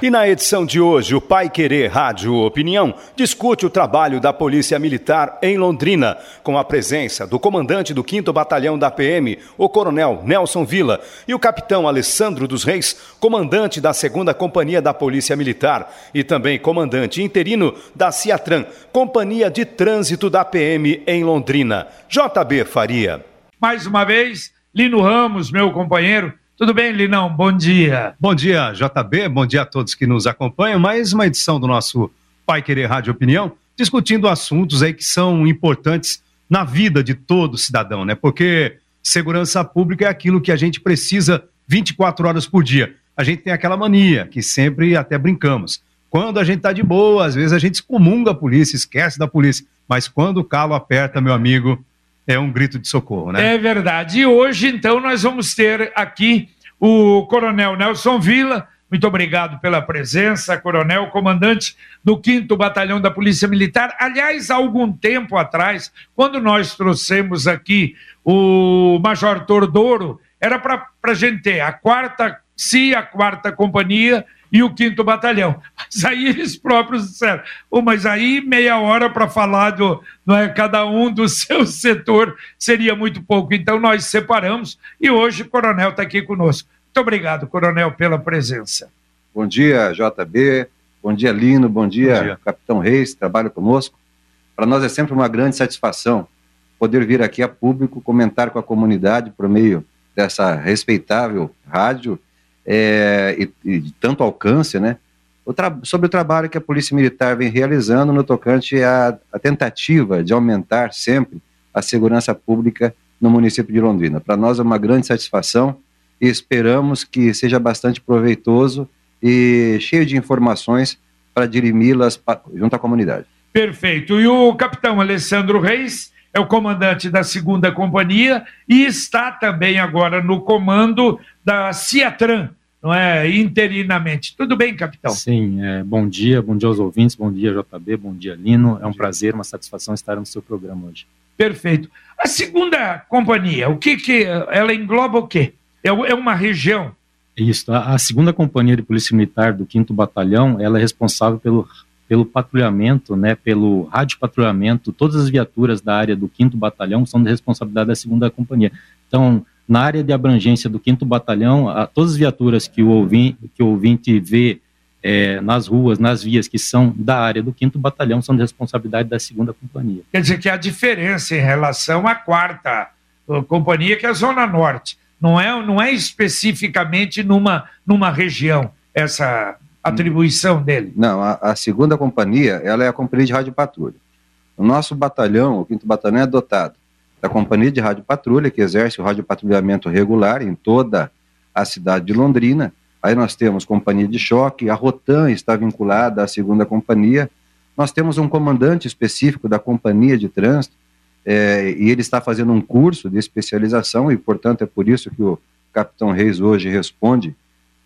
E na edição de hoje, o Pai Querer Rádio Opinião discute o trabalho da Polícia Militar em Londrina, com a presença do comandante do 5 Batalhão da PM, o Coronel Nelson Villa, e o capitão Alessandro dos Reis, comandante da 2 Companhia da Polícia Militar e também comandante interino da Ciatran, Companhia de Trânsito da PM em Londrina. JB Faria. Mais uma vez, Lino Ramos, meu companheiro, tudo bem, Linão? Bom dia. Bom dia, JB. Bom dia a todos que nos acompanham. Mais uma edição do nosso Pai Querer Rádio Opinião, discutindo assuntos aí que são importantes na vida de todo cidadão, né? Porque segurança pública é aquilo que a gente precisa 24 horas por dia. A gente tem aquela mania que sempre até brincamos. Quando a gente tá de boa, às vezes a gente excomunga a polícia, esquece da polícia. Mas quando o calo aperta, meu amigo, é um grito de socorro, né? É verdade. E hoje, então, nós vamos ter aqui o Coronel Nelson Villa. Muito obrigado pela presença, Coronel, comandante do 5 Batalhão da Polícia Militar. Aliás, há algum tempo atrás, quando nós trouxemos aqui o Major Tordoro, era para a gente ter a quarta, se a quarta companhia e o quinto batalhão. Mas aí eles próprios disseram, oh, mas aí meia hora para falar do, não é, cada um do seu setor seria muito pouco. Então nós separamos e hoje o coronel está aqui conosco. Muito obrigado, coronel, pela presença. Bom dia, JB. Bom dia, Lino. Bom dia, Bom dia. Capitão Reis, trabalha conosco. Para nós é sempre uma grande satisfação poder vir aqui a público comentar com a comunidade por meio dessa respeitável rádio é, e, e, de tanto alcance, né? O sobre o trabalho que a Polícia Militar vem realizando no tocante à, à tentativa de aumentar sempre a segurança pública no município de Londrina. Para nós é uma grande satisfação e esperamos que seja bastante proveitoso e cheio de informações para dirimi-las junto à comunidade. Perfeito. E o capitão Alessandro Reis é o comandante da segunda companhia e está também agora no comando da Ciatran, não é? Interinamente. Tudo bem, capitão? Sim, é, bom dia, bom dia aos ouvintes, bom dia, JB, bom dia, Lino. É um prazer, uma satisfação estar no seu programa hoje. Perfeito. A segunda companhia, o que que ela engloba o quê? É, é uma região? Isso, a, a segunda companhia de polícia militar do 5 Batalhão, ela é responsável pelo pelo patrulhamento, né, pelo rádio patrulhamento, todas as viaturas da área do 5 Batalhão são de responsabilidade da segunda companhia. Então, na área de abrangência do 5 Batalhão, a, todas as viaturas que o ouvinte, que o ouvinte vê é, nas ruas, nas vias que são da área do 5 Batalhão são de responsabilidade da segunda companhia. Quer dizer que há diferença em relação à quarta companhia, que é a Zona Norte. Não é, não é especificamente numa, numa região essa atribuição dele. Não, a, a segunda companhia ela é a companhia de rádio patrulha. O nosso batalhão, o 5 Batalhão, é dotado da Companhia de Rádio Patrulha, que exerce o radiopatrulhamento regular em toda a cidade de Londrina. Aí nós temos Companhia de Choque, a Rotan está vinculada à segunda companhia. Nós temos um comandante específico da Companhia de Trânsito, é, e ele está fazendo um curso de especialização, e portanto é por isso que o Capitão Reis hoje responde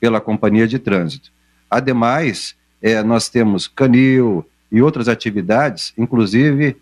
pela Companhia de Trânsito. Ademais, é, nós temos Canil e outras atividades, inclusive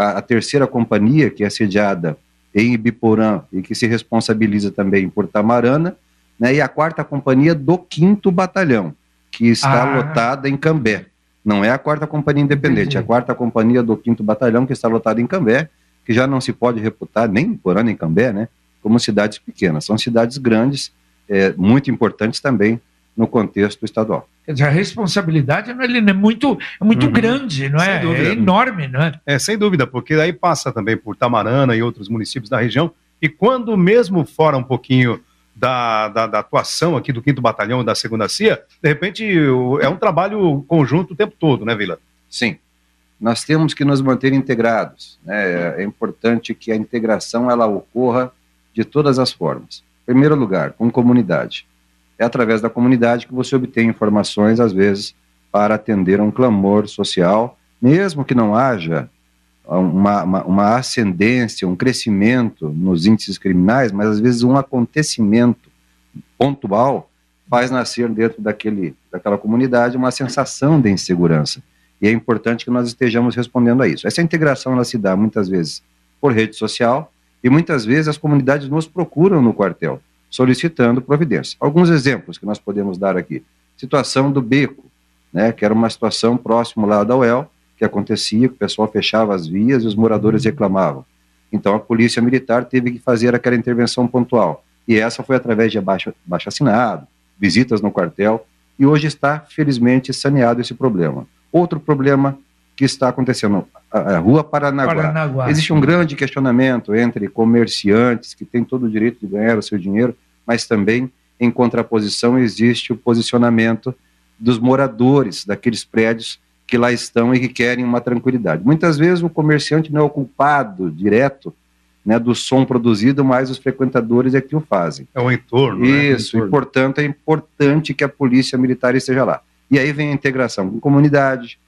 a, a, terceira companhia, que é sediada em Ibiporã e que se responsabiliza também por Tamarana, né, e a quarta companhia do quinto batalhão, que está ah. lotada em Cambé. Não é a quarta companhia independente, é a quarta companhia do quinto batalhão que está lotada em Cambé, que já não se pode reputar nem Porã nem Cambé, né, como cidades pequenas. São cidades grandes, é, muito importantes também no contexto estadual. Quer dizer, a responsabilidade não é muito, é muito uhum. grande, não é? É enorme, não é? É, sem dúvida, porque daí passa também por Tamarana e outros municípios da região, e quando mesmo fora um pouquinho da, da, da atuação aqui do 5 Batalhão da 2 CIA, de repente é um trabalho conjunto o tempo todo, né, Vila? Sim. Nós temos que nos manter integrados. Né? É importante que a integração ela ocorra de todas as formas. Em primeiro lugar, com comunidade É através da comunidade que você obtém informações, às vezes, para atender a um clamor social, mesmo que não haja uma, uma, uma ascendência, um crescimento nos índices criminais, mas às vezes um acontecimento pontual faz nascer dentro daquele, daquela comunidade uma sensação de insegurança. E é importante que nós estejamos respondendo a isso. Essa integração ela se dá muitas vezes por rede social e muitas vezes as comunidades nos procuram no quartel solicitando providência. Alguns exemplos que nós podemos dar aqui. Situação do beco, né, que era uma situação próximo lá da UEL, que acontecia, que o pessoal fechava as vias e os moradores reclamavam. Então a polícia militar teve que fazer aquela intervenção pontual. E essa foi através de abaixo, abaixo assinado, visitas no quartel, e hoje está, felizmente, saneado esse problema. Outro problema que está acontecendo, a, a Rua Paranaguá. Paranaguá. Existe um grande questionamento entre comerciantes, que têm todo o direito de ganhar o seu dinheiro, mas também, em contraposição, existe o posicionamento dos moradores daqueles prédios que lá estão e que querem uma tranquilidade. Muitas vezes o comerciante não é o culpado direto né, do som produzido, mas os frequentadores é que o fazem. É o entorno. Isso, né? e portanto é importante que a polícia militar esteja lá. E aí vem a integração com comunidade,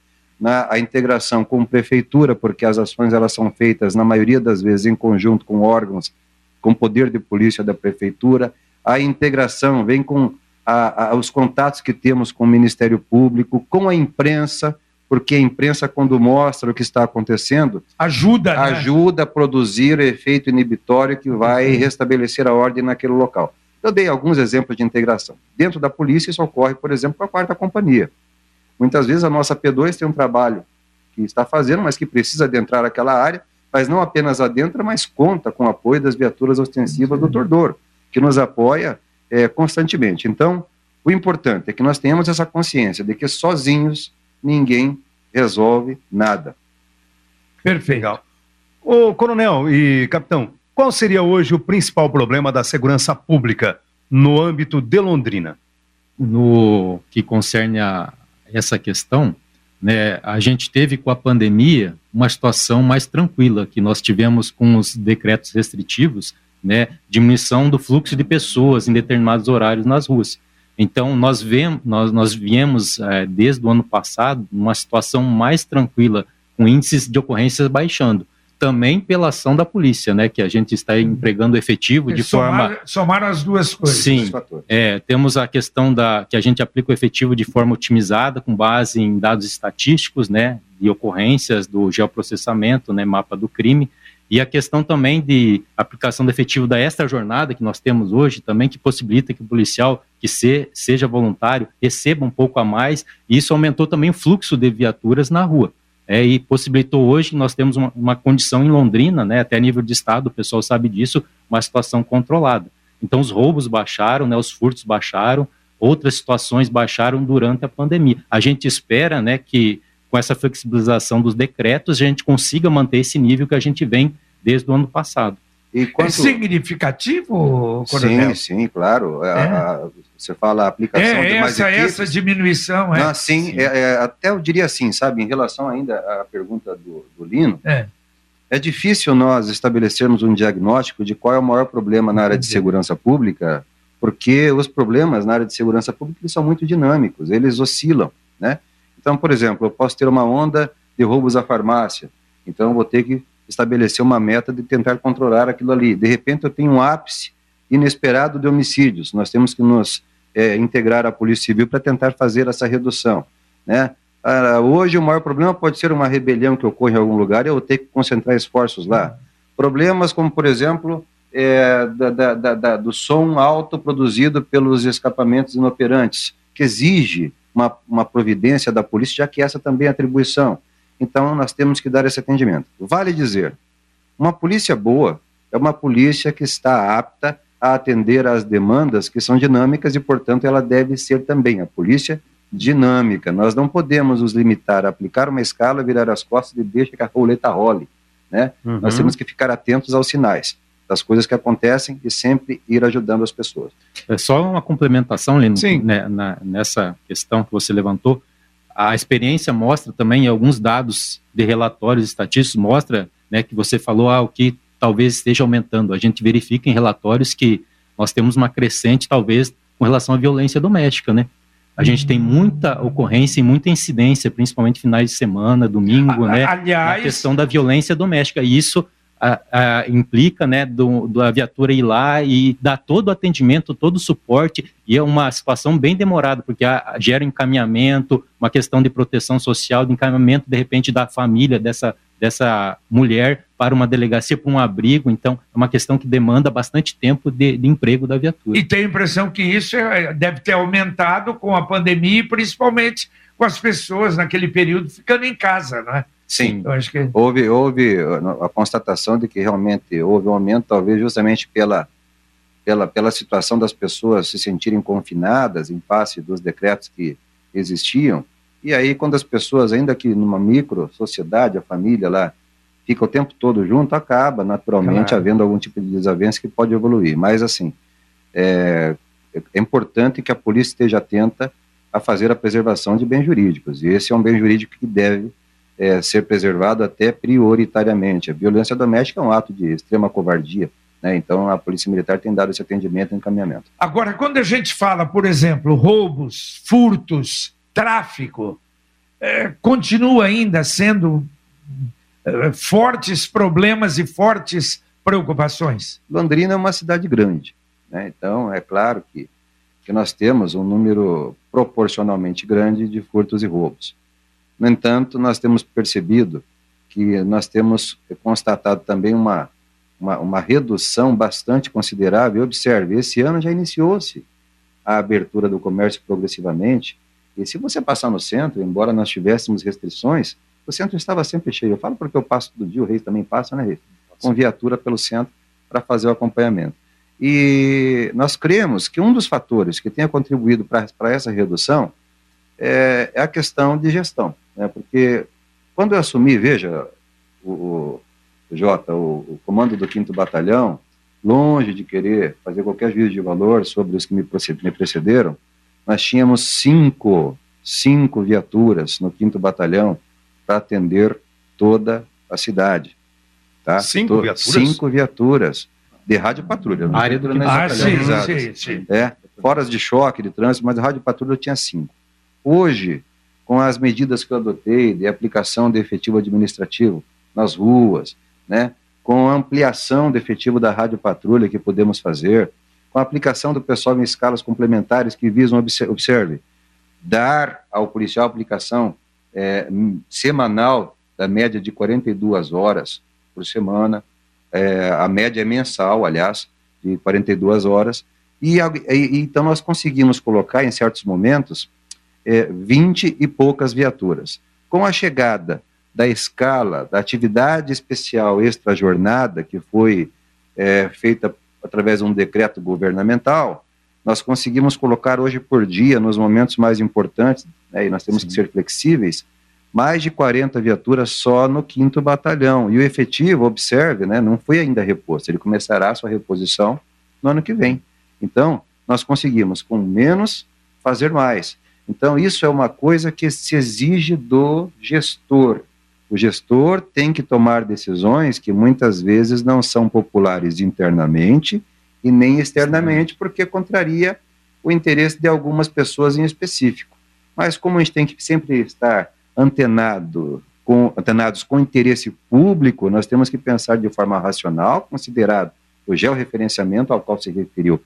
né, a integração com prefeitura, porque as ações elas são feitas na maioria das vezes em conjunto com órgãos com poder de polícia da prefeitura. A integração vem com a, a, os contatos que temos com o Ministério Público, com a imprensa, porque a imprensa, quando mostra o que está acontecendo, ajuda, né? ajuda a produzir o efeito inibitório que vai uhum. restabelecer a ordem naquele local. Eu dei alguns exemplos de integração. Dentro da polícia, isso ocorre, por exemplo, com a quarta companhia. Muitas vezes a nossa P2 tem um trabalho que está fazendo, mas que precisa adentrar aquela área, mas não apenas adentra, mas conta com o apoio das viaturas ostensivas do Tordor, que nos apoia é, constantemente. Então, o importante é que nós tenhamos essa consciência de que sozinhos ninguém resolve nada. Perfeito. Ô, coronel e capitão, qual seria hoje o principal problema da segurança pública no âmbito de Londrina? No que concerne a essa questão, né, a gente teve com a pandemia uma situação mais tranquila, que nós tivemos com os decretos restritivos, né, diminuição do fluxo de pessoas em determinados horários nas ruas. Então, nós, vemos, nós, nós viemos, é, desde o ano passado, numa situação mais tranquila, com índices de ocorrências baixando. Também pela ação da polícia, né, que a gente está empregando efetivo de somar, forma. Somar as duas coisas. Sim. É, temos a questão da que a gente aplica o efetivo de forma otimizada, com base em dados estatísticos, né, de ocorrências do geoprocessamento, né, mapa do crime e a questão também de aplicação do efetivo da extra jornada que nós temos hoje também, que possibilita que o policial que se, seja voluntário receba um pouco a mais, e isso aumentou também o fluxo de viaturas na rua. É, e possibilitou hoje, nós temos uma, uma condição em Londrina, né, até nível de estado, o pessoal sabe disso, uma situação controlada. Então os roubos baixaram, né, os furtos baixaram, outras situações baixaram durante a pandemia. A gente espera né, que com essa flexibilização dos decretos, a gente consiga manter esse nível que a gente vem desde o ano passado. E quanto... É significativo, Coronel? Sim, sim, claro. É. A, você fala a aplicação é, de mais essa, equipes. essa diminuição, é? Não, sim, sim. É, é, até eu diria assim, sabe, em relação ainda à pergunta do, do Lino, é. é difícil nós estabelecermos um diagnóstico de qual é o maior problema na área de segurança pública, porque os problemas na área de segurança pública são muito dinâmicos, eles oscilam, né? Então, por exemplo, eu posso ter uma onda de roubos à farmácia, então eu vou ter que estabelecer uma meta de tentar controlar aquilo ali. De repente, eu tenho um ápice inesperado de homicídios. Nós temos que nos é, integrar à Polícia Civil para tentar fazer essa redução. Né? Ah, hoje, o maior problema pode ser uma rebelião que ocorre em algum lugar e eu ter que concentrar esforços lá. Problemas como, por exemplo, é, da, da, da, do som alto produzido pelos escapamentos inoperantes, que exige uma, uma providência da polícia, já que essa também é atribuição. Então, nós temos que dar esse atendimento. Vale dizer, uma polícia boa é uma polícia que está apta a atender às demandas que são dinâmicas e, portanto, ela deve ser também a polícia dinâmica. Nós não podemos nos limitar a aplicar uma escala, virar as costas e deixar que a roleta role. Né? Uhum. Nós temos que ficar atentos aos sinais das coisas que acontecem e sempre ir ajudando as pessoas. É só uma complementação, Lino, né, na, nessa questão que você levantou. A experiência mostra também, alguns dados de relatórios estatísticos mostra né, que você falou ah, o que talvez esteja aumentando. A gente verifica em relatórios que nós temos uma crescente, talvez, com relação à violência doméstica, né? A gente tem muita ocorrência e muita incidência, principalmente finais de semana, domingo, né? Aliás, na questão da violência doméstica. E isso a, a, implica, né, do, da viatura ir lá e dar todo o atendimento, todo o suporte, e é uma situação bem demorada, porque a, gera encaminhamento, uma questão de proteção social, de encaminhamento, de repente, da família dessa, dessa mulher para uma delegacia, para um abrigo, então é uma questão que demanda bastante tempo de, de emprego da viatura. E tenho a impressão que isso é, deve ter aumentado com a pandemia e principalmente com as pessoas naquele período ficando em casa, não é? Sim, que... houve, houve a constatação de que realmente houve um aumento, talvez justamente pela, pela, pela situação das pessoas se sentirem confinadas em face dos decretos que existiam. E aí, quando as pessoas, ainda que numa micro sociedade, a família lá, fica o tempo todo junto, acaba naturalmente claro. havendo algum tipo de desavença que pode evoluir. Mas, assim, é, é importante que a polícia esteja atenta a fazer a preservação de bens jurídicos. E esse é um bem jurídico que deve é, ser preservado até prioritariamente. A violência doméstica é um ato de extrema covardia, né? então a Polícia Militar tem dado esse atendimento e encaminhamento. Agora, quando a gente fala, por exemplo, roubos, furtos, tráfico, é, continua ainda sendo é, fortes problemas e fortes preocupações? Londrina é uma cidade grande, né? então é claro que, que nós temos um número proporcionalmente grande de furtos e roubos. No entanto, nós temos percebido que nós temos constatado também uma, uma, uma redução bastante considerável. Observe, esse ano já iniciou-se a abertura do comércio progressivamente, e se você passar no centro, embora nós tivéssemos restrições, o centro estava sempre cheio. Eu falo porque eu passo todo dia, o Reis também passa, né, Reis? Com viatura pelo centro para fazer o acompanhamento. E nós cremos que um dos fatores que tenha contribuído para essa redução é, é, a questão de gestão. Né? Porque quando eu assumi, veja, o, o Jota, o, o comando do 5 Batalhão, longe de querer fazer qualquer juízo de valor sobre os que me, me precederam, nós tínhamos cinco, cinco viaturas no 5 Batalhão para atender toda a cidade. Tá? Cinco viaturas? Cinco viaturas de rádio patrulha. A área do ah, sim, sim, sim. É, foras de choque, de trânsito, mas rádio patrulha tinha cinco. Hoje, com as medidas que eu adotei de aplicação de efetivo administrativo nas ruas, né, com a ampliação do efetivo da rádio patrulha que podemos fazer, com a aplicação do pessoal em escalas complementares que visam, observe, dar ao policial aplicação é, semanal da média de 42 horas por semana, é, a média é mensal, aliás, de 42 horas, e, e então nós conseguimos colocar em certos momentos é, 20 e poucas viaturas. Com a chegada da escala da atividade especial extra-jornada, que foi é, feita através de um decreto governamental, nós conseguimos colocar hoje por dia, nos momentos mais importantes, né, e nós temos Sim. que ser flexíveis, mais de 40 viaturas só no 5 Batalhão. E o efetivo, observe, né, não foi ainda reposto, ele começará a sua reposição no ano que vem. Então, nós conseguimos, com menos, fazer mais. Então, isso é uma coisa que se exige do gestor. O gestor tem que tomar decisões que muitas vezes não são populares internamente e nem externamente, porque contraria o interesse de algumas pessoas em específico. Mas como a gente tem que sempre estar antenado com, antenados com interesse público, nós temos que pensar de forma racional, considerado o georreferenciamento ao qual se referiu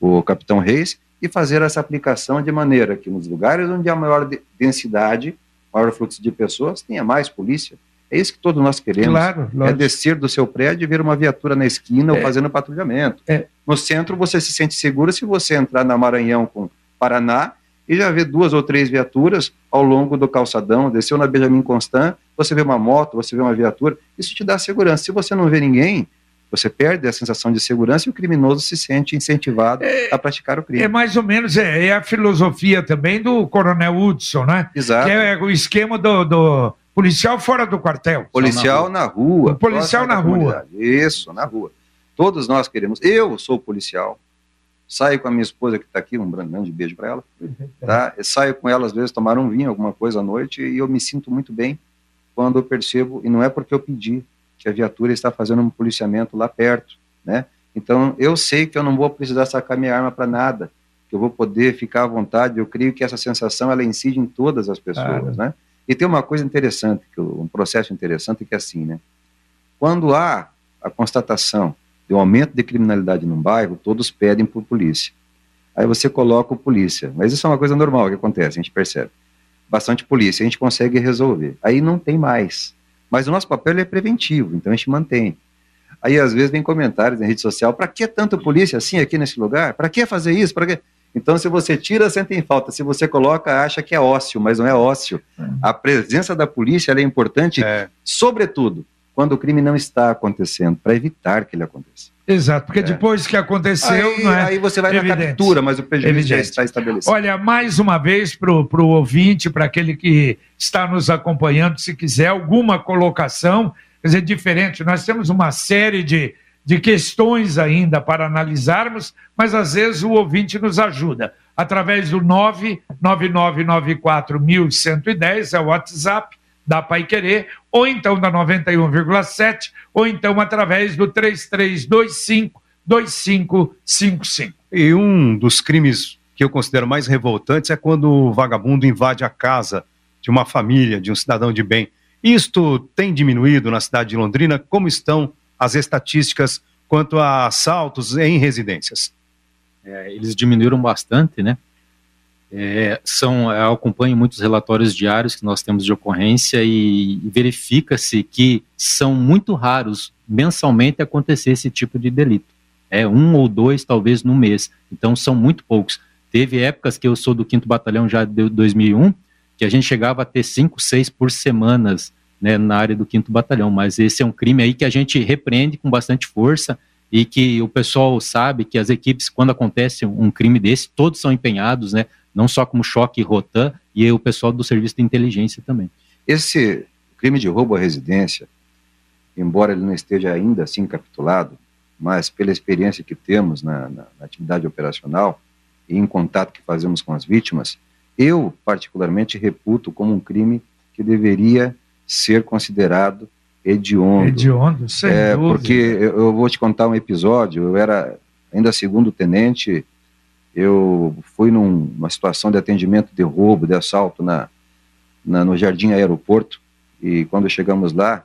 o capitão Reis, e fazer essa aplicação de maneira que nos lugares onde há maior densidade, maior fluxo de pessoas, tenha mais polícia. É isso que todos nós queremos. Claro, é descer do seu prédio e ver uma viatura na esquina é. ou fazendo patrulhamento. É. No centro você se sente seguro se você entrar na Maranhão com Paraná e já vê duas ou três viaturas ao longo do calçadão, desceu na Benjamin Constant, você vê uma moto, você vê uma viatura, isso te dá segurança. Se você não vê ninguém, você perde a sensação de segurança e o criminoso se sente incentivado é, a praticar o crime. É mais ou menos é, é, a filosofia também do Coronel Hudson, né? Exato. Que é o esquema do, do policial fora do quartel. Policial na rua. Na rua. policial na rua. Isso, na rua. Todos nós queremos. Eu sou policial. Saio com a minha esposa que está aqui, um grande beijo para ela. Tá? Eu saio com ela, às vezes, tomar um vinho, alguma coisa à noite, e eu me sinto muito bem quando eu percebo, e não é porque eu pedi, que a viatura está fazendo um policiamento lá perto, né? Então, eu sei que eu não vou precisar sacar minha arma para nada, que eu vou poder ficar à vontade. Eu creio que essa sensação ela incide em todas as pessoas, né? E tem uma coisa interessante, um processo interessante que é assim, né? Quando há a constatação de um aumento de criminalidade num bairro, todos pedem por polícia. Aí você coloca o polícia, mas isso é uma coisa normal que acontece, a gente percebe. Bastante polícia, a gente consegue resolver. Aí não tem mais. Mas o nosso papel é preventivo, então a gente mantém. Aí às vezes vem comentários na rede social: para que tanta polícia assim aqui nesse lugar? Para que fazer isso? Para que? Então, se você tira, sente em falta. Se você coloca, acha que é ócio, mas não é ócio. Uhum. A presença da polícia é importante, é. sobretudo, quando o crime não está acontecendo, para evitar que ele aconteça. Exato, porque é. depois que aconteceu, aí, é aí você vai Evidente. na captura, mas o prejuízo Evidente. já está estabelecido. Olha, mais uma vez para o ouvinte, para aquele que está nos acompanhando, se quiser alguma colocação, quer dizer, diferente, nós temos uma série de, de questões ainda para analisarmos, mas às vezes o ouvinte nos ajuda. Através do 999941110, é o WhatsApp, da Pai Querer, ou então da 91,7, ou então através do 3325 2555. E um dos crimes que eu considero mais revoltantes é quando o vagabundo invade a casa de uma família, de um cidadão de bem. Isto tem diminuído na cidade de Londrina? Como estão as estatísticas quanto a assaltos em residências? É, eles diminuíram bastante, né? É, são, eu acompanho muitos relatórios diários que nós temos de ocorrência e, e verifica-se que são muito raros mensalmente acontecer esse tipo de delito. É um ou dois, talvez, no mês. Então, são muito poucos. Teve épocas que eu sou do 5 Batalhão já de 2001, que a gente chegava a ter cinco, seis por semanas né, na área do 5 Batalhão. Mas esse é um crime aí que a gente repreende com bastante força e que o pessoal sabe que as equipes, quando acontece um crime desse, todos são empenhados, né? Não só como choque e rotan, e o pessoal do serviço de inteligência também. Esse crime de roubo à residência, embora ele não esteja ainda assim capitulado, mas pela experiência que temos na, na, na atividade operacional e em contato que fazemos com as vítimas, eu particularmente reputo como um crime que deveria ser considerado hediondo. Hediondo, sem é, dúvida. Porque eu, eu vou te contar um episódio, eu era ainda segundo tenente eu fui numa situação de atendimento de roubo, de assalto na, na, no Jardim Aeroporto, e quando chegamos lá,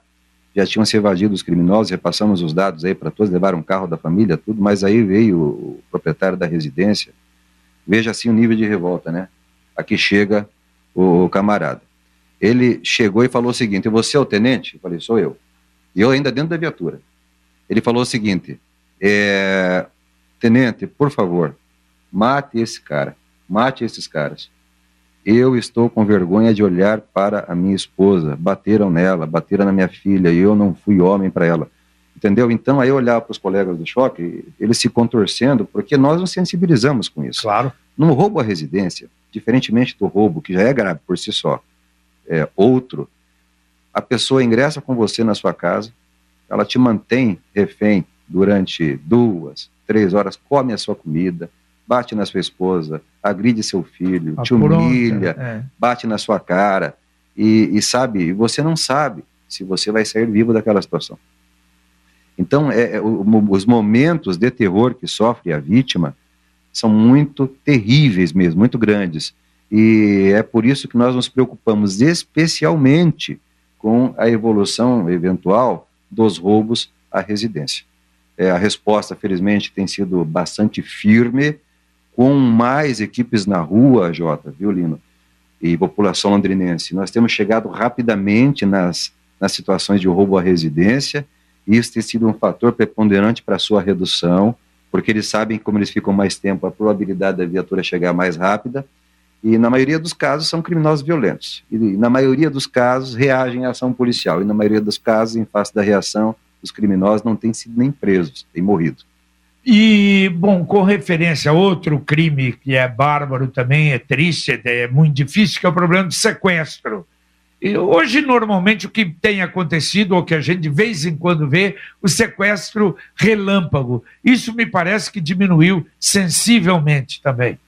já tinham se evadido os criminosos, repassamos os dados aí para todos, levaram um carro da família, tudo, mas aí veio o proprietário da residência, veja assim o nível de revolta, né? Aqui chega o, o camarada. Ele chegou e falou o seguinte, você é o tenente? Eu falei, sou eu. E eu ainda dentro da viatura. Ele falou o seguinte, é, tenente, por favor, Mate esse cara, mate esses caras. Eu estou com vergonha de olhar para a minha esposa. Bateram nela, bateram na minha filha e eu não fui homem para ela. Entendeu? Então, aí olhar para os colegas do choque, eles se contorcendo, porque nós nos sensibilizamos com isso. Claro. No roubo à residência, diferentemente do roubo, que já é grave por si só, é outro, a pessoa ingressa com você na sua casa, ela te mantém refém durante duas, três horas, come a sua comida, bate na sua esposa, agride seu filho, te humilha, é. bate na sua cara e, e sabe, você não sabe se você vai sair vivo daquela situação. Então, é, é, os momentos de terror que sofre a vítima são muito terríveis mesmo, muito grandes. E é por isso que nós nos preocupamos especialmente com a evolução eventual dos roubos à residência. É, a resposta, felizmente, tem sido bastante firme com mais equipes na rua, Jota, viu, Lino? E população londrinense. Nós temos chegado rapidamente nas, nas situações de roubo à residência, e isso tem sido um fator preponderante para sua redução, porque eles sabem que, como eles ficam mais tempo, a probabilidade da viatura chegar mais rápida, e na maioria dos casos são criminosos violentos. E na maioria dos casos reagem à ação policial, e na maioria dos casos, em face da reação, os criminosos não têm sido nem presos, têm morrido. E, bom, com referência a outro crime que é bárbaro também, é triste, é muito difícil, que é o problema do sequestro. E hoje, normalmente, o que tem acontecido, ou que a gente de vez em quando vê, o sequestro relâmpago. Isso me parece que diminuiu sensivelmente também.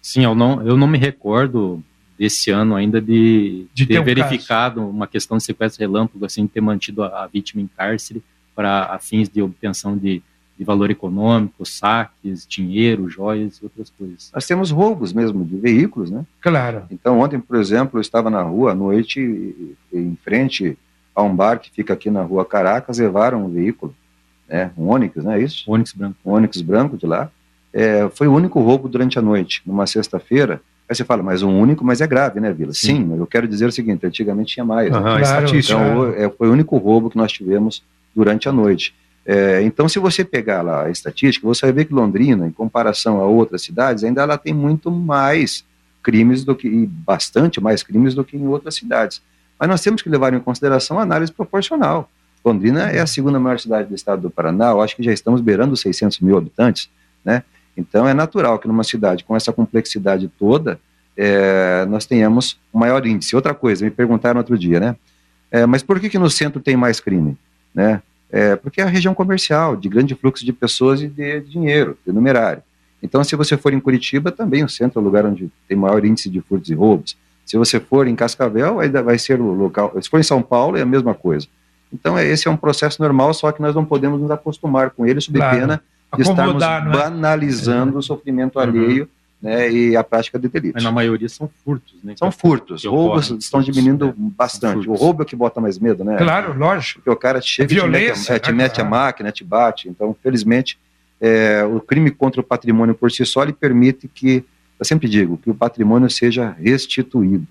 Sim, eu não, eu não me recordo desse ano ainda de, de ter, ter um verificado caso. uma questão de sequestro relâmpago, assim, ter mantido a, a vítima em cárcere para fins de obtenção de de valor econômico, saques, dinheiro, joias e outras coisas. Nós temos roubos mesmo de veículos, né? Claro. Então, ontem, por exemplo, eu estava na rua à noite, em frente a um bar que fica aqui na rua Caracas, levaram um veículo, né? Um Onix, não é isso? Onix branco. Um Onix branco de lá. É, foi o único roubo durante a noite, numa sexta-feira. Aí você fala, mas um único, mas é grave, né, Vila? Sim, Sim eu quero dizer o seguinte: antigamente tinha mais. Uhum, né? claro, então, é, foi o único roubo que nós tivemos durante a noite. É, então, se você pegar lá a estatística, você vai ver que Londrina, em comparação a outras cidades, ainda ela tem muito mais crimes do que, e bastante mais crimes do que em outras cidades. Mas nós temos que levar em consideração a análise proporcional. Londrina é a segunda maior cidade do estado do Paraná, eu acho que já estamos beirando 600 mil habitantes, né? Então é natural que numa cidade com essa complexidade toda, é, nós tenhamos um maior índice. Outra coisa, me perguntaram outro dia, né? É, mas por que, que no centro tem mais crime? Né? É, porque é a região comercial, de grande fluxo de pessoas e de dinheiro, de numerário. Então, se você for em Curitiba, também o centro é o lugar onde tem maior índice de furtos e roubos. Se você for em Cascavel, ainda vai ser o local. Se for em São Paulo, é a mesma coisa. Então, é, esse é um processo normal, só que nós não podemos nos acostumar com ele, sob claro. pena de estarmos é? banalizando é? o sofrimento uhum. alheio né, e a prática de delitos. Mas na maioria são furtos, né? São furtos. Roubos estão diminuindo né? bastante. O roubo é que bota mais medo, né? Claro, lógico. Porque o cara chega e te mete, a, é, te mete a máquina, te bate. Então, felizmente, é, o crime contra o patrimônio por si só ele permite que, eu sempre digo, que o patrimônio seja restituído.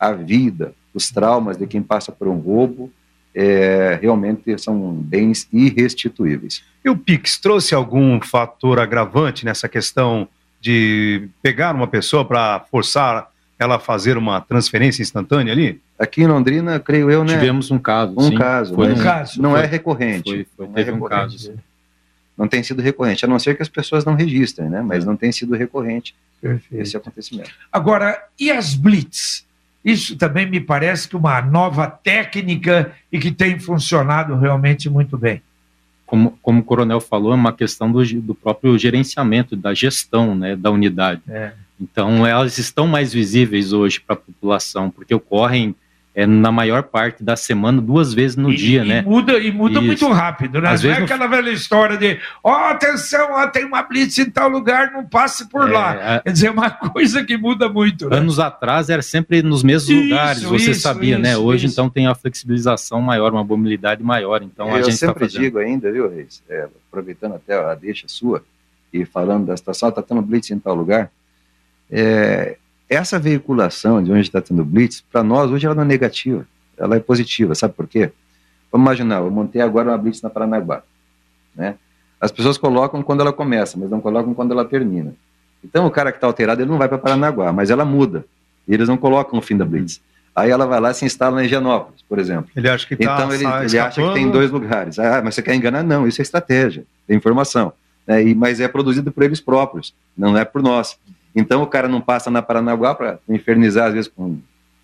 A vida, os traumas de quem passa por um roubo, é, realmente são bens irrestituíveis. E o PIX trouxe algum fator agravante nessa questão de pegar uma pessoa para forçar ela a fazer uma transferência instantânea ali? Aqui em Londrina, creio eu, né? Tivemos um caso. Um sim. caso. Foi um caso. Não foi, é recorrente. Foi, foi, teve é recorrente. um caso. Sim. Não tem sido recorrente, a não ser que as pessoas não registrem, né? Mas é. não tem sido recorrente Perfeito. esse acontecimento. Agora, e as blitz? Isso também me parece que uma nova técnica e que tem funcionado realmente muito bem como, como o coronel falou, é uma questão do, do próprio gerenciamento, da gestão né, da unidade. É. Então, elas estão mais visíveis hoje para a população, porque ocorrem é, na maior parte da semana, duas vezes no e, dia, e né? Muda, e muda Isso. muito rápido, né? Às não é aquela velha história de, ó, oh, atenção, ó, tem uma blitz em tal lugar, não passe por é, lá. A... Quer dizer, é uma coisa que muda muito. Né? Anos atrás era sempre nos mesmos isso, lugares, você isso, sabia, né? isso, né? Hoje, então, tem a flexibilização maior, uma mobilidade maior. Então, a Eu gente tá sempre tá digo ainda, viu, Reis? É, aproveitando até a deixa sua e falando da situação, está tendo blitz em tal lugar. É, essa veiculação de onde está tendo blitz, para nós, hoje ela não é negativa ela é positiva, sabe por quê? Vamos imaginar, eu montei agora uma blitz na Paranaguá, né? As pessoas colocam quando ela começa, mas não colocam quando ela termina. Então o cara que está alterado, ele não vai para Paranaguá, mas ela muda. E eles não colocam o fim da blitz. Aí ela vai lá e se instala em Higienópolis, por exemplo. Ele acha que tá, Então ele, ele acha que tem dois lugares. Ah, mas você quer enganar? Não, isso é estratégia, é informação. É, e, mas é produzido por eles próprios, não é por nós. Então o cara não passa na Paranaguá para infernizar, às vezes, com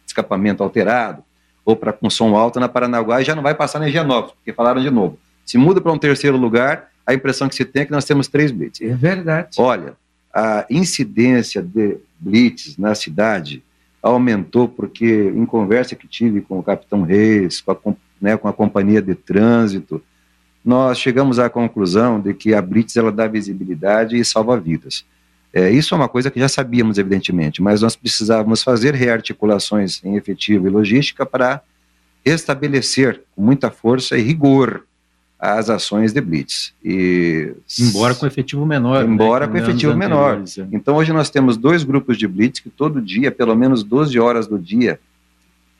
escapamento alterado, ou para com som alto na Paranaguá e já não vai passar na Higienópolis, porque falaram de novo. Se muda para um terceiro lugar, a impressão que se tem é que nós temos três blitz. É verdade. Olha, a incidência de blitz na cidade aumentou porque, em conversa que tive com o capitão Reis, com a, né, com a companhia de trânsito, nós chegamos à conclusão de que a blitz ela dá visibilidade e salva vidas. É, isso é uma coisa que já sabíamos, evidentemente, mas nós precisávamos fazer rearticulações em efetivo e logística para estabelecer com muita força e rigor as ações de blitz. E, embora com efetivo menor. Né, embora né, com efetivo menor. É. Então hoje nós temos dois grupos de blitz que todo dia, pelo menos 12 horas do dia,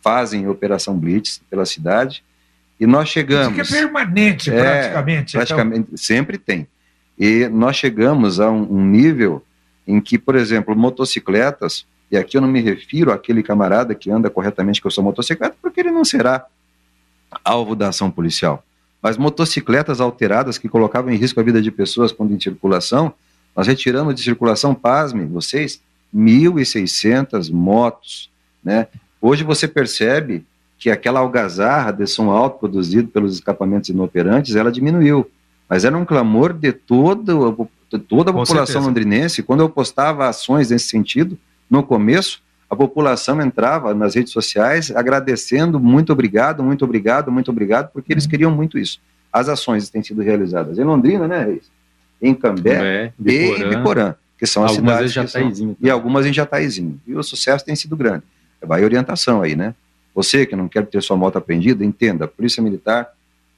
fazem operação blitz pela cidade. E nós chegamos. Isso que é permanente, é, praticamente. Praticamente, então... sempre tem. E nós chegamos a um, um nível em que, por exemplo, motocicletas, e aqui eu não me refiro àquele camarada que anda corretamente com sua motocicleta, porque ele não será alvo da ação policial. Mas motocicletas alteradas que colocavam em risco a vida de pessoas quando em circulação, nós retiramos de circulação, pasme vocês, 1.600 motos. Né? Hoje você percebe que aquela algazarra de som alto produzido pelos escapamentos inoperantes, ela diminuiu. Mas era um clamor de todo toda a população londrinense, quando eu postava ações nesse sentido, no começo, a população entrava nas redes sociais agradecendo, muito obrigado, muito obrigado, muito obrigado, porque eles uhum. queriam muito isso. As ações têm sido realizadas em Londrina, né, Reis? em Cambé, e em Biporã, que são as algumas cidades que são, e algumas em Jataizinho. E o sucesso tem sido grande. Vai orientação aí, né? Você que não quer ter sua moto apreendida, entenda, a Polícia Militar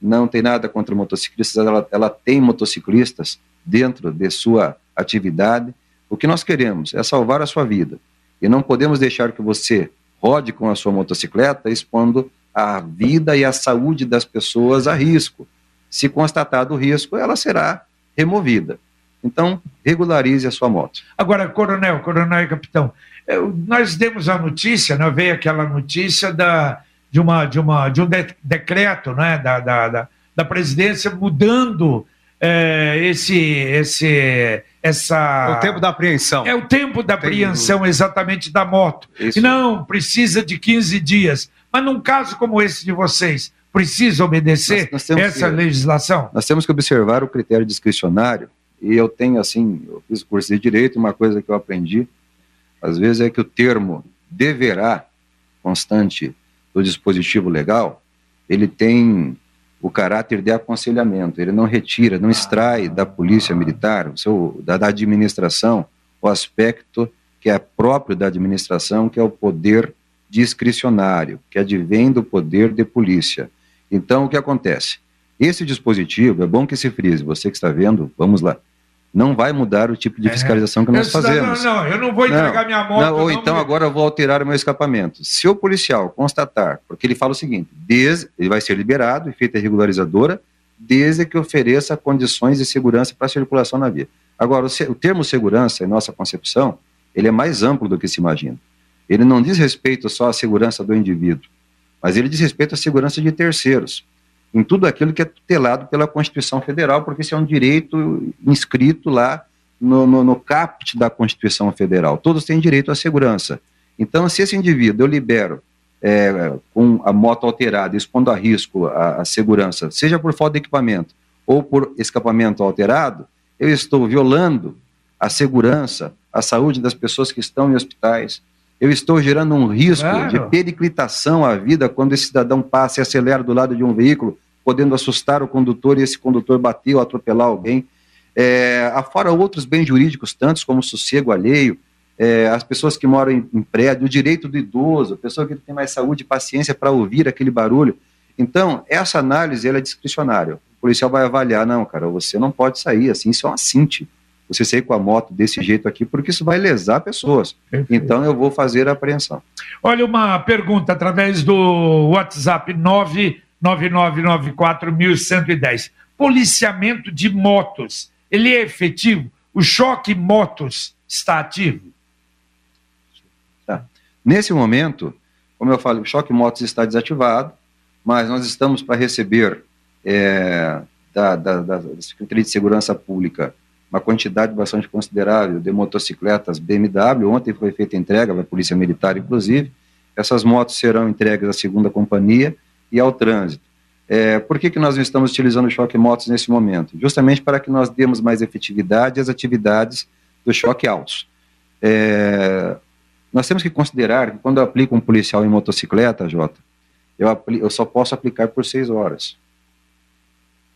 não tem nada contra motociclistas, ela, ela tem motociclistas dentro de sua atividade. O que nós queremos é salvar a sua vida. E não podemos deixar que você rode com a sua motocicleta expondo a vida e a saúde das pessoas a risco. Se constatado o risco, ela será removida. Então, regularize a sua moto. Agora, coronel, coronel e capitão, eu, nós demos a notícia, né, veio aquela notícia da, de, uma, de, uma, de um de, decreto né, da, da, da, da presidência mudando é, esse, esse, essa. É o tempo da apreensão. É o tempo da apreensão, exatamente, da moto. Isso. E não, precisa de 15 dias. Mas num caso como esse de vocês, precisa obedecer nós, nós essa que, legislação? Nós temos que observar o critério discricionário. E eu tenho, assim, eu fiz curso de direito, uma coisa que eu aprendi, às vezes, é que o termo deverá, constante do dispositivo legal, ele tem o caráter de aconselhamento, ele não retira, não extrai da polícia militar, seu, da, da administração, o aspecto que é próprio da administração, que é o poder discricionário, que advém do poder de polícia. Então, o que acontece? Esse dispositivo, é bom que se frise, você que está vendo, vamos lá, não vai mudar o tipo de é. fiscalização que nós fazemos. Não, não, eu não vou entregar não, minha moto. Não, ou então me... agora eu vou alterar o meu escapamento. Se o policial constatar, porque ele fala o seguinte, desde, ele vai ser liberado e feita regularizadora, desde que ofereça condições de segurança para a circulação na via. Agora, o, o termo segurança, em nossa concepção, ele é mais amplo do que se imagina. Ele não diz respeito só à segurança do indivíduo, mas ele diz respeito à segurança de terceiros em tudo aquilo que é tutelado pela Constituição Federal, porque isso é um direito inscrito lá no, no, no caput da Constituição Federal. Todos têm direito à segurança. Então, se esse indivíduo eu libero é, com a moto alterada, expondo a risco a, a segurança, seja por falta de equipamento ou por escapamento alterado, eu estou violando a segurança, a saúde das pessoas que estão em hospitais. Eu estou gerando um risco claro. de periclitação à vida quando esse cidadão passa e acelera do lado de um veículo podendo assustar o condutor e esse condutor bater ou atropelar alguém. É, afora outros bens jurídicos, tantos como sossego alheio, é, as pessoas que moram em, em, prédio, o direito do idoso, a pessoa que tem mais saúde e paciência para ouvir aquele barulho. Então, essa análise ela é discricionária. O policial vai avaliar, não, cara, você não pode sair assim, isso é um assinte. Você sair com a moto desse jeito aqui, porque isso vai lesar pessoas. Perfeito. Então, eu vou fazer a apreensão. Olha, uma pergunta através do WhatsApp 9 9994.110. Policiamento de motos, ele é efetivo? O choque motos está ativo? Tá. Nesse momento, como eu falo, o choque motos está desativado, mas nós estamos para receber é, da, da, da Secretaria de Segurança Pública uma quantidade bastante considerável de motocicletas BMW. Ontem foi feita entrega para a Polícia Militar, inclusive. Essas motos serão entregues à segunda companhia e ao trânsito. É, por que, que nós não estamos utilizando o choque motos nesse momento? Justamente para que nós demos mais efetividade às atividades do choque altos. É, nós temos que considerar que quando eu aplico um policial em motocicleta, Jota, eu, eu só posso aplicar por seis horas.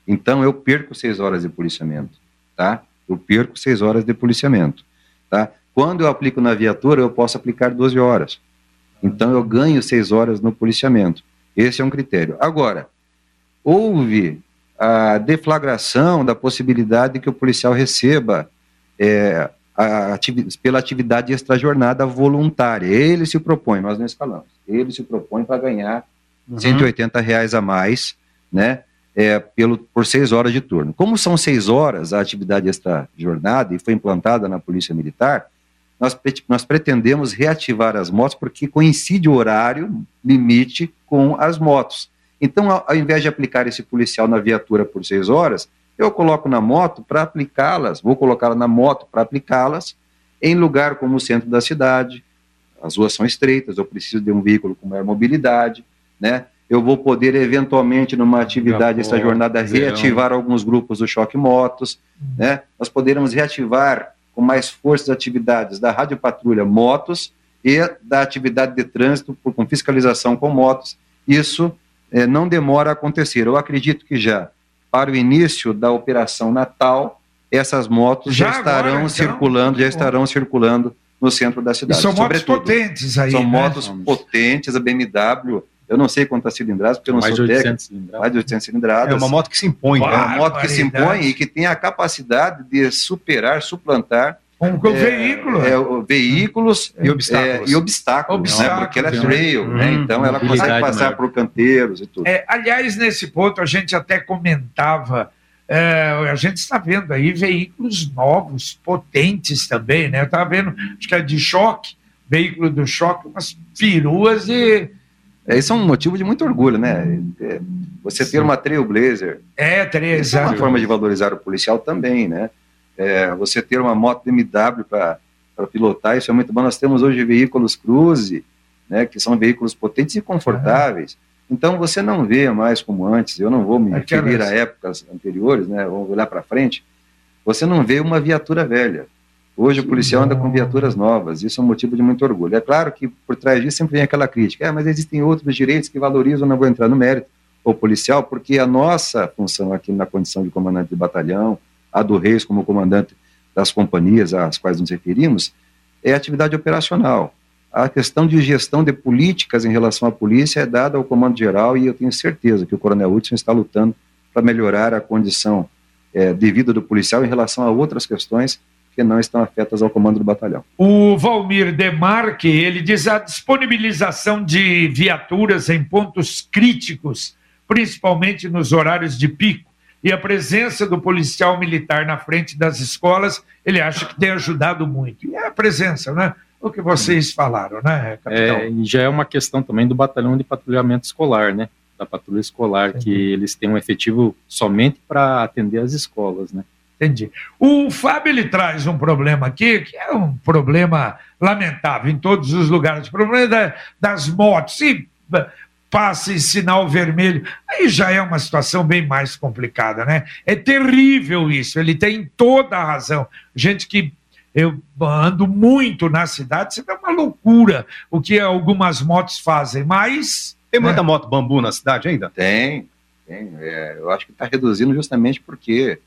Então eu perco seis horas de policiamento, tá? Eu perco seis horas de policiamento, tá? Quando eu aplico na viatura, eu posso aplicar 12 horas. Então eu ganho seis horas no policiamento. Esse é um critério. Agora, houve a deflagração da possibilidade de que o policial receba é, a pela atividade extrajornada voluntária. Ele se propõe, nós não escalamos, ele se propõe para ganhar uhum. 180 reais a mais, né, é, pelo, por seis horas de turno. Como são seis horas a atividade extrajornada e foi implantada na Polícia Militar, nós, nós pretendemos reativar as motos porque coincide o horário limite com as motos. Então, ao, invés de aplicar esse policial na viatura por seis horas, eu coloco na moto para aplicá-las, vou colocá-la na moto para aplicá-las em lugar como o centro da cidade, as ruas são estreitas, eu preciso de um veículo com maior mobilidade, né? Eu vou poder, eventualmente, numa atividade, essa jornada, reativar alguns grupos do choque motos, né? Nós poderemos reativar com mais forças atividades da Rádio Patrulha Motos e da atividade de trânsito por, com fiscalização com motos. Isso é, não demora a acontecer. Eu acredito que já para o início da Operação Natal, essas motos já, já estarão agora, então? circulando, já estarão circulando no centro da cidade. E são motos potentes aí. São né? motos potentes, a BMW. Eu não sei quantas cilindradas, porque eu não mais sou técnico. Cilindradas. Mais de 800 cilindradas. É uma moto que se impõe. É uma moto que se impõe e que tem a capacidade de superar, suplantar um é, veículo. É, veículos e obstáculos. É, e obstáculos, né? porque ela é trail, né? Hum, então ela consegue passar maior. por canteiros e tudo. É, aliás, nesse ponto a gente até comentava, é, a gente está vendo aí veículos novos, potentes também, né? Eu estava vendo, acho que é de choque, veículo do choque, umas peruas e... É, isso é um motivo de muito orgulho, né? Você ter uma Trailblazer. É, três. É uma forma de valorizar o policial também, né? É, você ter uma moto BMW para pilotar, isso é muito bom. Nós temos hoje veículos cruze, né, que são veículos potentes e confortáveis. Então você não vê mais como antes, eu não vou me referir a épocas anteriores, né, vou olhar para frente, você não vê uma viatura velha. Hoje o policial anda com viaturas novas, isso é um motivo de muito orgulho. É claro que por trás disso sempre vem aquela crítica, é, mas existem outros direitos que valorizam, não vou entrar no mérito, o policial, porque a nossa função aqui na condição de comandante de batalhão, a do Reis como comandante das companhias às quais nos referimos, é atividade operacional. A questão de gestão de políticas em relação à polícia é dada ao comando geral e eu tenho certeza que o coronel Hudson está lutando para melhorar a condição é, de vida do policial em relação a outras questões que não estão afetas ao comando do batalhão. O Valmir Demarque, ele diz a disponibilização de viaturas em pontos críticos, principalmente nos horários de pico, e a presença do policial militar na frente das escolas, ele acha que tem ajudado muito. E é a presença, né? O que vocês falaram, né, capitão? É, e já é uma questão também do batalhão de patrulhamento escolar, né? Da patrulha escolar, Entendi. que eles têm um efetivo somente para atender as escolas, né? Entendi. O Fábio ele traz um problema aqui, que é um problema lamentável em todos os lugares, o problema da, das motos. E passa em sinal vermelho. Aí já é uma situação bem mais complicada, né? É terrível isso, ele tem toda a razão. Gente que eu ando muito na cidade, você vê uma loucura o que algumas motos fazem, mas. Tem muita né? moto bambu na cidade ainda? Tem, tem. É, eu acho que está reduzindo justamente porque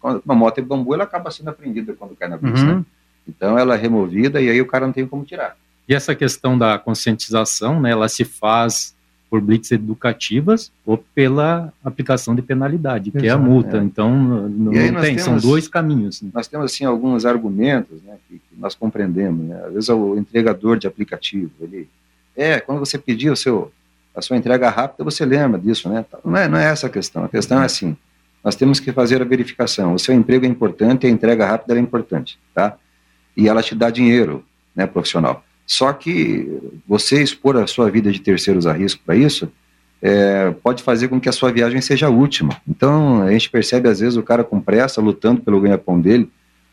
quando uma moto é bambu, ela acaba sendo apreendida quando cai na pista, uhum. né? Então ela é removida e aí o cara não tem como tirar. E essa questão da conscientização, né, ela se faz por blitz educativas ou pela aplicação de penalidade, que é a multa. É. Então, não, tem, temos, são dois caminhos. Nós temos, assim, alguns argumentos né, que, que, nós compreendemos. Né? Às vezes, o entregador de aplicativo, ele... É, quando você pedir o seu, a sua entrega rápida, você lembra disso, né? Não é, não é essa a questão. A questão é assim, nós temos que fazer a verificação. O seu emprego é importante, a entrega rápida é importante, tá? E ela te dá dinheiro, né, profissional. Só que você expor a sua vida de terceiros a risco para isso é, pode fazer com que a sua viagem seja a última. Então, a gente percebe às vezes o cara com pressa, lutando pelo ganha-pão dele,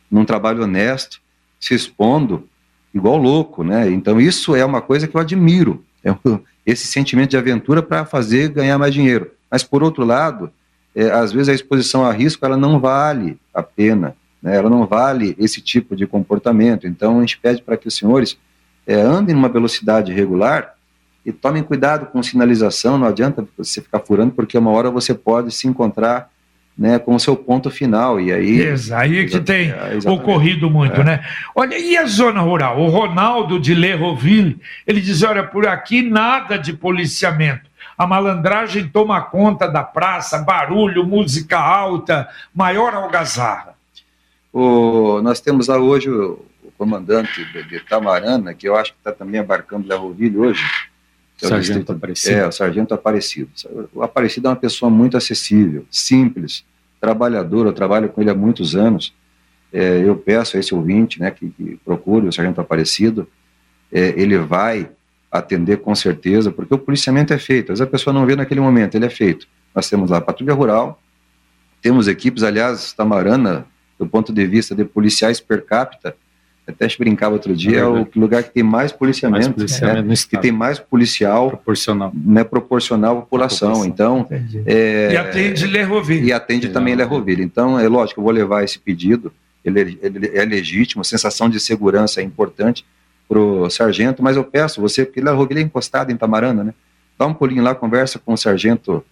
num trabalho honesto, se expondo, igual louco, né? Então, isso é uma coisa que eu admiro, é esse sentimento de aventura para fazer ganhar mais dinheiro. Mas, por outro lado, é, às vezes a exposição a risco ela não vale a pena, né? ela não vale esse tipo de comportamento. Então, a gente pede para que os senhores é, andem numa velocidade regular e tomem cuidado com sinalização, não adianta você ficar furando, porque uma hora você pode se encontrar né, com o seu ponto final, e aí... Isso, aí é que tem é, ocorrido muito, é. né? Olha, e a zona rural? O Ronaldo de Lerroville, ele diz, olha, por aqui nada de policiamento, a malandragem toma conta da praça, barulho, música alta, maior algazarra. O, nós temos lá hoje comandante de, de Tamarana, que eu acho que está também abarcando Lerroville hoje. É o sargento distrito, Aparecido. É, o Sargento Aparecido. O Aparecido é uma pessoa muito acessível, simples, trabalhador, eu trabalho com ele há muitos anos. É, eu peço a esse ouvinte né, que, que procure o Sargento Aparecido, é, ele vai atender com certeza, porque o policiamento é feito, às vezes a pessoa não vê naquele momento, ele é feito. Nós temos lá a Patrulha Rural, temos equipes, aliás, Tamarana, do ponto de vista de policiais per capita, até brincava outro dia, é, é, o lugar que tem mais policiamento, mais policiamento né, que tem mais policial proporcional, né, proporcional à população. população. Então, é, e atende Lerroville. E atende também Lerroville. Então, é lógico, eu vou levar esse pedido, ele, ele é legítimo, a sensação de segurança é importante para o sargento, mas eu peço você, porque Lerroville é encostado em Tamarana, né? Dá um pulinho lá, conversa com o sargento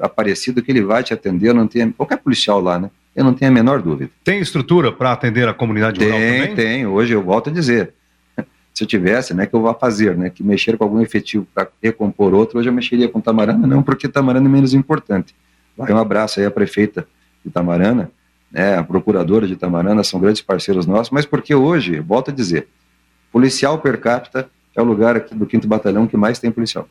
Aparecido, que ele vai te atender, não tem qualquer policial lá, né? Eu não tenho a menor dúvida. Tem estrutura para atender a comunidade tem, rural também? Tem, tem. Hoje eu volto a dizer. Se eu tivesse, né, que eu vou fazer, né, que mexer com algum efetivo para recompor outro, hoje eu mexeria com Tamarana, não porque Tamarana é menos importante. Vai um abraço aí à prefeita de Tamarana, né, a procuradora de Tamarana, são grandes parceiros nossos, mas porque hoje, volto a dizer, policial per capita é o lugar aqui do 5 Batalhão que mais tem policial.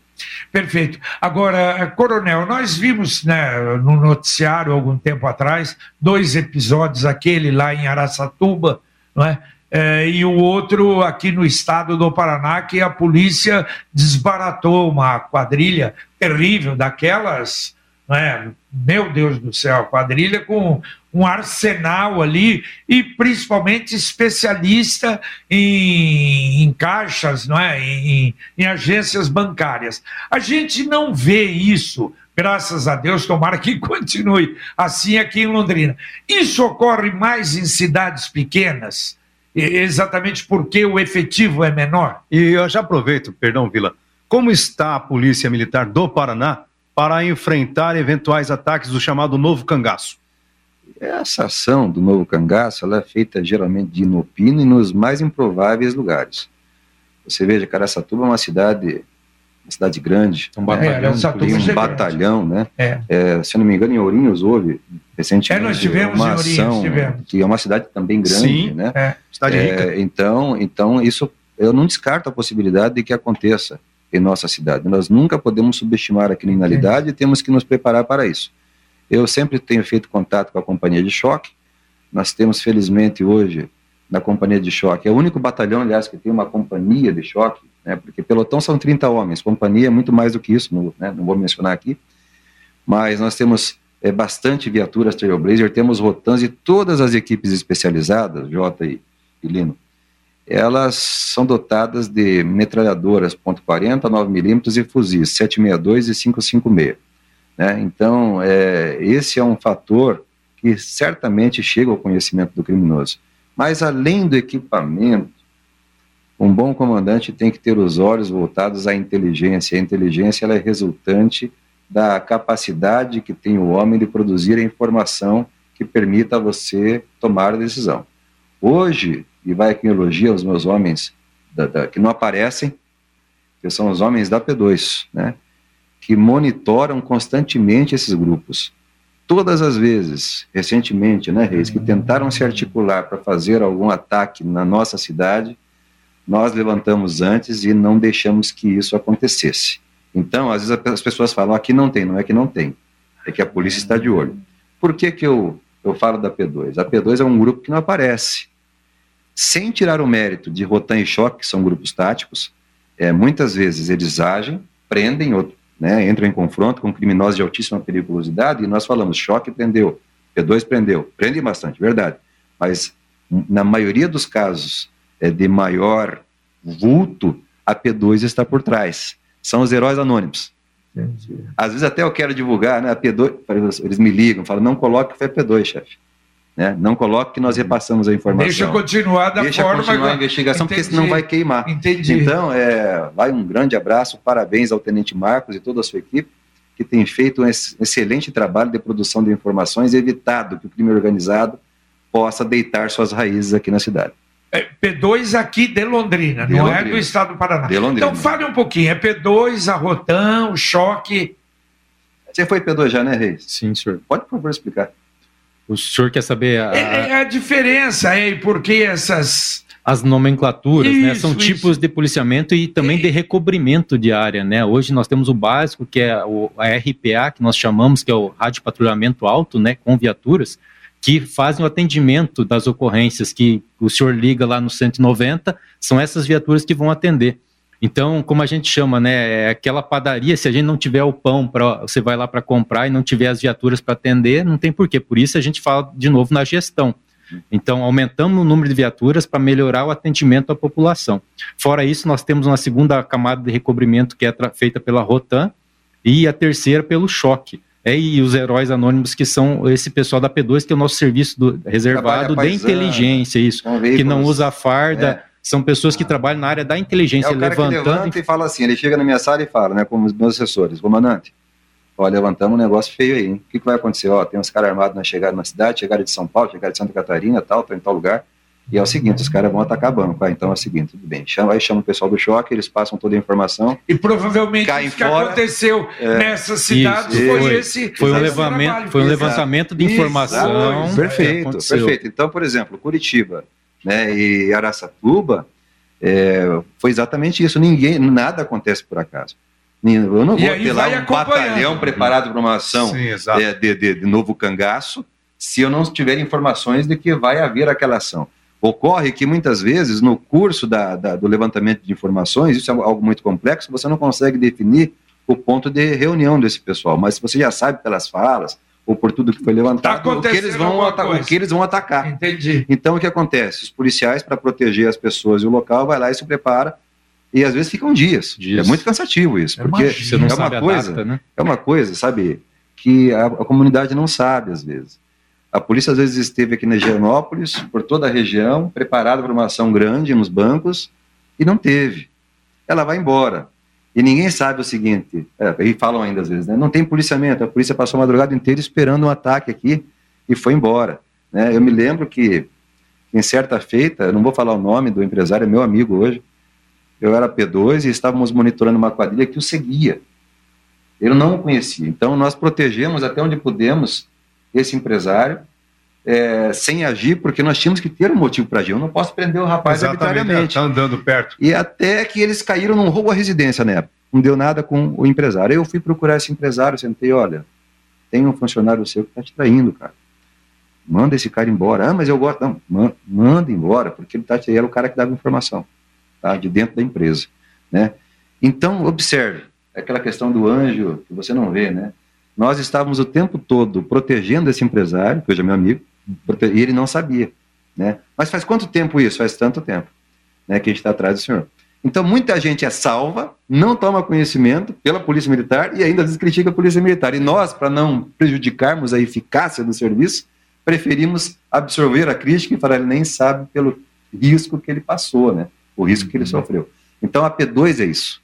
Perfeito. Agora, Coronel, nós vimos né, no noticiário algum tempo atrás dois episódios, aquele lá em Araçatuba, não é? É, e o outro aqui no estado do Paraná, que a polícia desbaratou uma quadrilha terrível daquelas né? Meu Deus do céu, quadrilha com um arsenal ali e principalmente especialista em, em caixas, não é? Em, em, agências bancárias. A gente não vê isso, graças a Deus, tomara que continue assim aqui em Londrina. Isso ocorre mais em cidades pequenas, exatamente porque o efetivo é menor. E eu já aproveito, perdão, Vila, como está a Polícia Militar do Paraná? para enfrentar eventuais ataques do chamado novo cangaço? Essa ação do novo cangaço ela é feita geralmente de inopino e nos mais improváveis lugares. Você veja, Caraçatuba é uma cidade, uma cidade grande, um batalhão, é, tem um batalhão, né? É. É, se eu não me engano, em Ourinhos houve recentemente é, nós tivemos uma ação, tivemos. que é uma cidade também grande, Sim, né? É, cidade rica. Então, então isso eu não descarto a possibilidade de que aconteça em nossa cidade. Nós nunca podemos subestimar a criminalidade e temos que nos preparar para isso. Eu sempre tenho feito contato com a companhia de choque. Nós temos, felizmente, hoje, na companhia de choque, é o único batalhão, aliás, que tem uma companhia de choque, né, porque pelotão são 30 homens, companhia é muito mais do que isso, não, né, não vou mencionar aqui, mas nós temos é, bastante viaturas Trailblazer, temos rotans e todas as equipes especializadas, Jota e, e Lino, elas são dotadas de metralhadoras .40, 9mm e fuzis 762 e 556. Né? Então, é, esse é um fator que certamente chega ao conhecimento do criminoso. Mas, além do equipamento, um bom comandante tem que ter os olhos voltados à inteligência. A inteligência ela é resultante da capacidade que tem o homem de produzir a informação que permita a você tomar a decisão. Hoje, e vai aqui em elogio aos meus homens da, da, que não aparecem, que são os homens da P2, né, que monitoram constantemente esses grupos. Todas as vezes, recentemente, né, Reis, que tentaram se articular para fazer algum ataque na nossa cidade, nós levantamos antes e não deixamos que isso acontecesse. Então, às vezes as pessoas falam, aqui não tem, não é que não tem, é que a polícia está de olho. Por que, que eu, eu falo da P2? A P2 é um grupo que não aparece sem tirar o mérito de Rotan e Choque, que são grupos táticos, é, muitas vezes eles agem, prendem, outro, né, entram em confronto com criminosos de altíssima periculosidade, e nós falamos, Choque prendeu, P2 prendeu, prende bastante, verdade, mas na maioria dos casos é, de maior vulto, a P2 está por trás. São os heróis anônimos. Entendi. Às vezes até eu quero divulgar, né, a P2, eles me ligam, falam, não coloque que foi P2, chefe. Né? Não coloque que nós repassamos a informação. Deixa continuar da Deixa forma. continuar a investigação, Entendi. porque senão vai queimar. Entendi. Então, é, vai um grande abraço, parabéns ao Tenente Marcos e toda a sua equipe, que tem feito um excelente trabalho de produção de informações, evitado que o crime organizado possa deitar suas raízes aqui na cidade. É P2 aqui de Londrina, de não Londrina. é do estado do Paraná. De Londrina. Então fale um pouquinho, é P2, a Rotan, o choque. Você foi P2 já, né, Reis? Sim, senhor. Pode, por favor, explicar. O senhor quer saber a, é, é a diferença, é, por que essas as nomenclaturas, isso, né? São isso. tipos de policiamento e também de recobrimento de área, né? Hoje nós temos o básico, que é o, a RPA, que nós chamamos, que é o rádio patrulhamento alto, né? Com viaturas, que fazem o atendimento das ocorrências que o senhor liga lá no 190, são essas viaturas que vão atender. Então, como a gente chama, né, é aquela padaria, se a gente não tiver o pão para você vai lá para comprar e não tiver as viaturas para atender, não tem porquê. Por isso a gente fala de novo na gestão. Então, aumentamos o número de viaturas para melhorar o atendimento à população. Fora isso, nós temos uma segunda camada de recobrimento que é feita pela Rotan e a terceira pelo choque. É, e os heróis anônimos que são esse pessoal da P2, que é o nosso serviço do, reservado de inteligência, isso, que não usa farda, é são pessoas que trabalham na área da inteligência, é o cara levantando. Que levanta e fala assim: ele chega na minha sala e fala, né, como os meus assessores, comandante, Ó, levantamos um negócio feio aí, hein? O que, que vai acontecer? Ó, tem uns caras armados na chegada na cidade, chegaram de São Paulo, chegaram de Santa Catarina, tal, estão em tal lugar. E é o seguinte, os caras vão atacar banco. Ah, então é o seguinte, tudo bem. Chama, aí chama o pessoal do choque, eles passam toda a informação. E provavelmente Caem isso que fora. aconteceu É. nessas cidades Isso, foi, esse. Foi um, levantamento, foi um levantamento de Isso, informação. que Perfeito, perfeito. Então, por exemplo, Curitiba né, e Araçatuba é, foi exatamente isso. Ninguém, nada acontece por acaso. Eu não vou ter lá um batalhão preparado para uma ação Sim, é, de, de- de novo cangaço se eu não tiver informações de que vai haver aquela ação. Ocorre que muitas vezes no curso da- da- do levantamento de informações, isso é algo muito complexo, você não consegue definir o ponto de reunião desse pessoal, mas você já sabe pelas falas ou por tudo que foi levantado o que eles vão, o que eles vão atacar. Entendi. Então o que acontece? Os policiais, para proteger as pessoas e o local, vai lá e se prepara e às vezes ficam dias. Dias. É muito cansativo isso, Eu porque. Você não é sabe uma a coisa, data, né? é uma coisa, sabe, que a, a comunidade não sabe às vezes. A polícia às vezes esteve aqui na Higienópolis, por toda a região, preparada para uma ação grande nos bancos, e não teve. Ela vai embora. E ninguém sabe o seguinte, é, e falam ainda às vezes, né, não tem policiamento, a polícia passou a madrugada inteira esperando um ataque aqui e foi embora. né? Eu me lembro que, em certa feita, eu não vou falar o nome do empresário, é meu amigo hoje, eu era P2 e estávamos monitorando uma quadrilha que o seguia. Eu não o conhecia. Então, nós protegemos até onde pudemos esse empresário, é, sem agir, porque nós tínhamos que ter um motivo para agir. Eu não posso prender o rapaz arbitrariamente. Está andando perto. E até que eles caíram num roubo à residência na época. Não deu nada com o empresário. Eu fui procurar esse empresário, sentei, olha, tem um funcionário seu que está te traindo, cara. Manda esse cara embora. Ah, mas eu gosto. Não, man- manda embora, porque ele, tá, ele era o cara que dava informação, tá? De dentro da empresa, né? Então, observe, é aquela questão do anjo que você não vê, né? Nós estávamos o tempo todo protegendo esse empresário, que hoje é meu amigo, e ele não sabia, né? Mas faz quanto tempo isso? Faz tanto tempo, né? Que a gente está atrás do senhor. Então, muita gente é salva, não toma conhecimento pela Polícia Militar e ainda às vezes critica a Polícia Militar. E nós, para não prejudicarmos a eficácia do serviço, preferimos absorver a crítica e falar, ele nem sabe pelo risco que ele passou, né? O risco que ele sofreu. Então, a P2 é isso.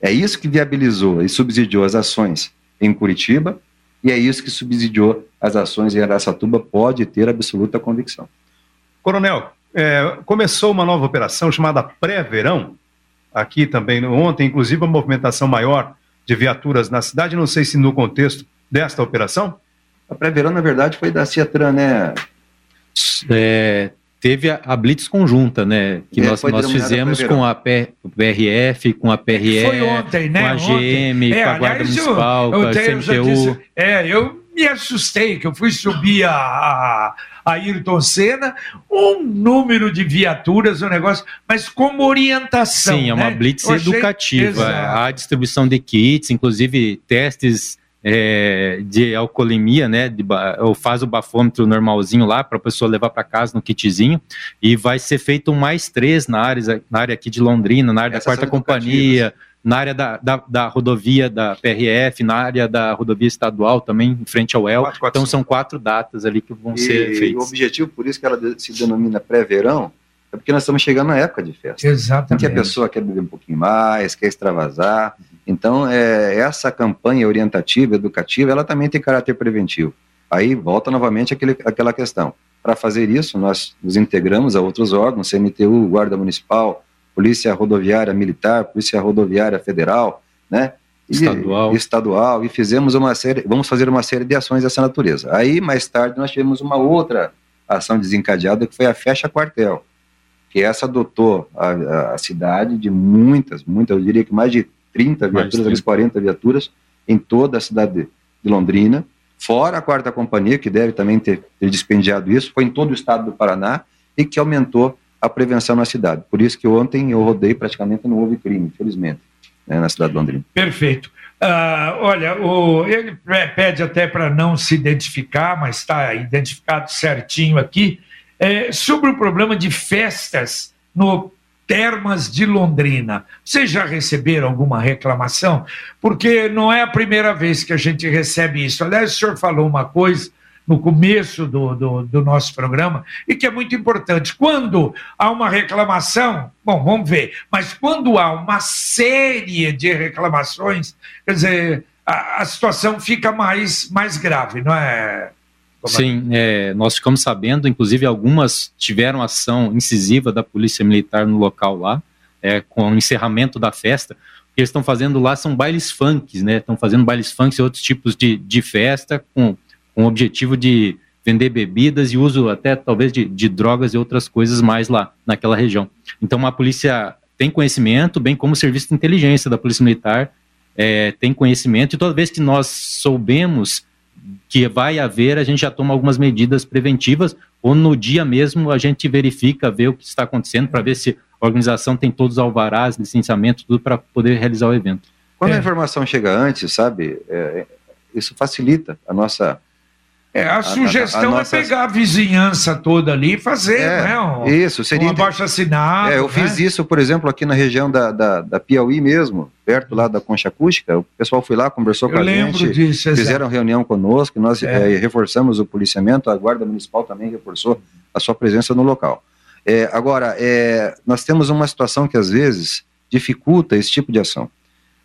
É isso que viabilizou e subsidiou as ações em Curitiba e é isso que subsidiou as ações em Araçatuba, pode ter absoluta convicção. Coronel, é, começou uma nova operação chamada Pré-Verão, aqui também, ontem, inclusive, uma movimentação maior de viaturas na cidade, não sei se no contexto desta operação. A pré-verão, na verdade, foi da Ciatran, né? É, teve a, a Blitz conjunta, né? Que É, nós, nós fizemos com a P- PRF, com a PRE, Foi ontem, né? com a. GM, É, com a Guarda aliás, eu- Municipal, eu com a tenho- CMTU. disse- é, eu me assustei que eu fui subir a, a, a Ayrton Senna, um número de viaturas, um negócio, mas como orientação. Sim, é uma né? blitz achei- educativa. Exato. A distribuição de kits, inclusive testes é, de alcoolemia, né? De, ou faz o bafômetro normalzinho lá para a pessoa levar para casa no kitzinho. E vai ser feito mais três na área, na área aqui de Londrina, na área Essas da quarta companhia, na área da, da, da rodovia da PRF, na área da rodovia estadual também, em frente ao El. Quatro, quatro, Então cinco. são quatro datas ali que vão ser E o feitas. objetivo, por isso que ela se denomina pré-verão, é porque nós estamos chegando na época de festa. Em que a Exatamente. pessoa quer beber um pouquinho mais, quer extravasar. Então, é, essa campanha orientativa, educativa, ela também tem caráter preventivo. Aí volta novamente aquele, aquela questão. Para fazer isso, nós nos integramos a outros órgãos, CMTU, Guarda Municipal, Polícia Rodoviária Militar, Polícia Rodoviária Federal, né? E- Estadual. estadual e fizemos uma série, vamos fazer uma série de ações dessa natureza. Aí mais tarde nós tivemos uma outra ação desencadeada que foi a Fecha Quartel, que essa adotou a, a- a cidade de muitas, muitas, eu diria que mais de 30 Mais de viaturas, 30. talvez 40 viaturas em toda a cidade de, Londrina, fora a quarta companhia, que deve também ter, ter dispendiado isso, foi em todo o estado do Paraná e que aumentou a prevenção na cidade. Por isso que ontem eu rodei praticamente não houve crime, infelizmente, né, na cidade de Londrina. Perfeito. Ah, olha, o- ele pe- pede até para não se identificar, mas está identificado certinho aqui, é, sobre o problema de festas no Termas de Londrina. Vocês já receberam alguma reclamação? Porque não é a primeira vez que a gente recebe isso. Aliás, o senhor falou uma coisa no começo do, do, do nosso programa e que é muito importante. Quando há uma reclamação, bom, vamos ver, mas quando há uma série de reclamações, quer dizer, a, a situação fica mais, mais grave, não é? Sim, é, nós ficamos sabendo, inclusive algumas tiveram ação incisiva da Polícia Militar no local lá, é, com o encerramento da festa. O que eles estão fazendo lá são bailes funk, né? Estão fazendo bailes funk e outros tipos de, de festa com, com o objetivo de vender bebidas e uso até talvez de, de drogas e outras coisas mais lá naquela região. Então a polícia tem conhecimento, bem como o serviço de inteligência da Polícia Militar é, tem conhecimento, e toda vez que nós soubemos que vai haver, a gente já toma algumas medidas preventivas, ou no dia mesmo a gente verifica, vê o que está acontecendo, para ver se a organização tem todos os alvarás, licenciamento, tudo para poder realizar o evento. Quando é. a informação chega antes, sabe, é, isso facilita a nossa é, a, a sugestão a, a nossa... é pegar a vizinhança toda ali e fazer, é, né? Um, isso, seria. Um abaixo assinado. É, eu né? fiz isso, por exemplo, aqui na região da, da, da, Piauí mesmo, perto lá da Concha Acústica. O pessoal foi lá, conversou eu com a gente. Disso, fizeram reunião conosco, nós é. é. reforçamos o policiamento, a Guarda Municipal também reforçou a sua presença no local. É, agora, é, nós temos uma situação que às vezes dificulta esse tipo de ação.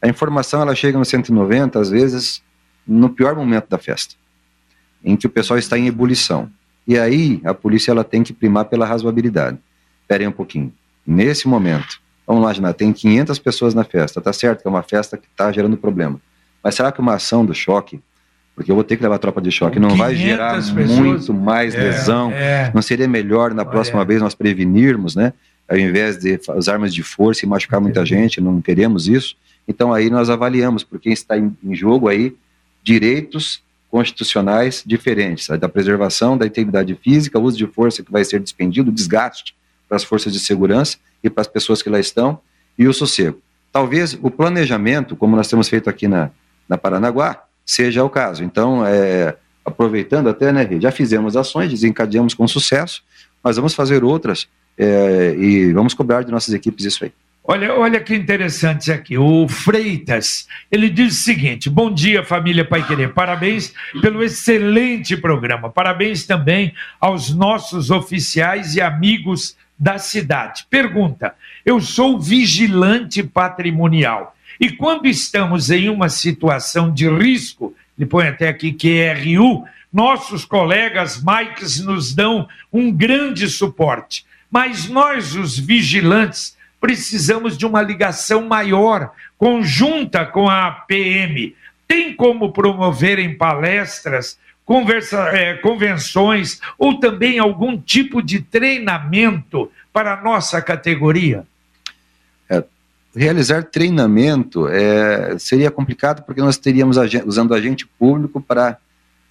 A informação ela chega no 190, às vezes, no pior momento da festa em que o pessoal está em ebulição. E aí a polícia ela tem que primar pela razoabilidade. Esperem um pouquinho. Nesse momento, vamos imaginar, tem 500 pessoas na festa. Tá certo que é uma festa que está gerando problema. Mas será que uma ação do choque, porque eu vou ter que levar a tropa de choque, não vai gerar pessoas, muito mais é, lesão? É, não seria melhor na próxima é. vez nós prevenirmos, né? Ao invés de usarmos de força e machucar muita gente, não queremos isso. Então aí nós avaliamos, porque está em, em jogo aí direitos constitucionais diferentes, da preservação da integridade física, uso de força que vai ser despendido, desgaste para as forças de segurança e para as pessoas que lá estão, e o sossego. Talvez o planejamento, como nós temos feito aqui na, na Paranaguá, seja o caso. Então, é, aproveitando até, né, já fizemos ações, desencadeamos com sucesso, mas vamos fazer outras é, e vamos cobrar de nossas equipes isso aí. Olha, olha que interessante aqui. O Freitas, ele diz o seguinte: Bom dia, família Pai Querer. Parabéns pelo excelente programa. Parabéns também aos nossos oficiais e amigos da cidade. Pergunta: Eu sou vigilante patrimonial e quando estamos em uma situação de risco, ele põe até aqui QRU, nossos colegas Mikes nos dão um grande suporte. Mas nós, os vigilantes, precisamos de uma ligação maior, conjunta com a PM. Tem como promover em palestras, conversa, é, convenções ou também algum tipo de treinamento para a nossa categoria? É, realizar treinamento é, seria complicado porque nós teríamos usando agente público para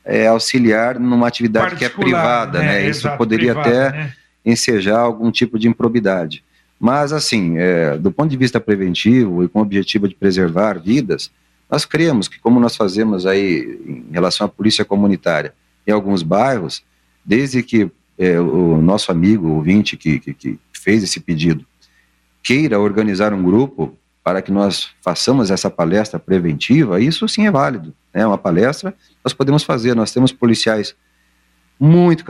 é, auxiliar numa atividade que é privada, né? né? Isso Exato, poderia privada, até né? ensejar algum tipo de improbidade. Mas, assim, é, do ponto de vista preventivo e com o objetivo de preservar vidas, nós cremos que, como nós fazemos aí em relação à polícia comunitária em alguns bairros, desde que é, o nosso amigo, ouvinte que, que, que fez esse pedido, queira organizar um grupo para que nós façamos essa palestra preventiva, isso sim é válido. É né? uma palestra, nós podemos fazer. Nós temos policiais muito,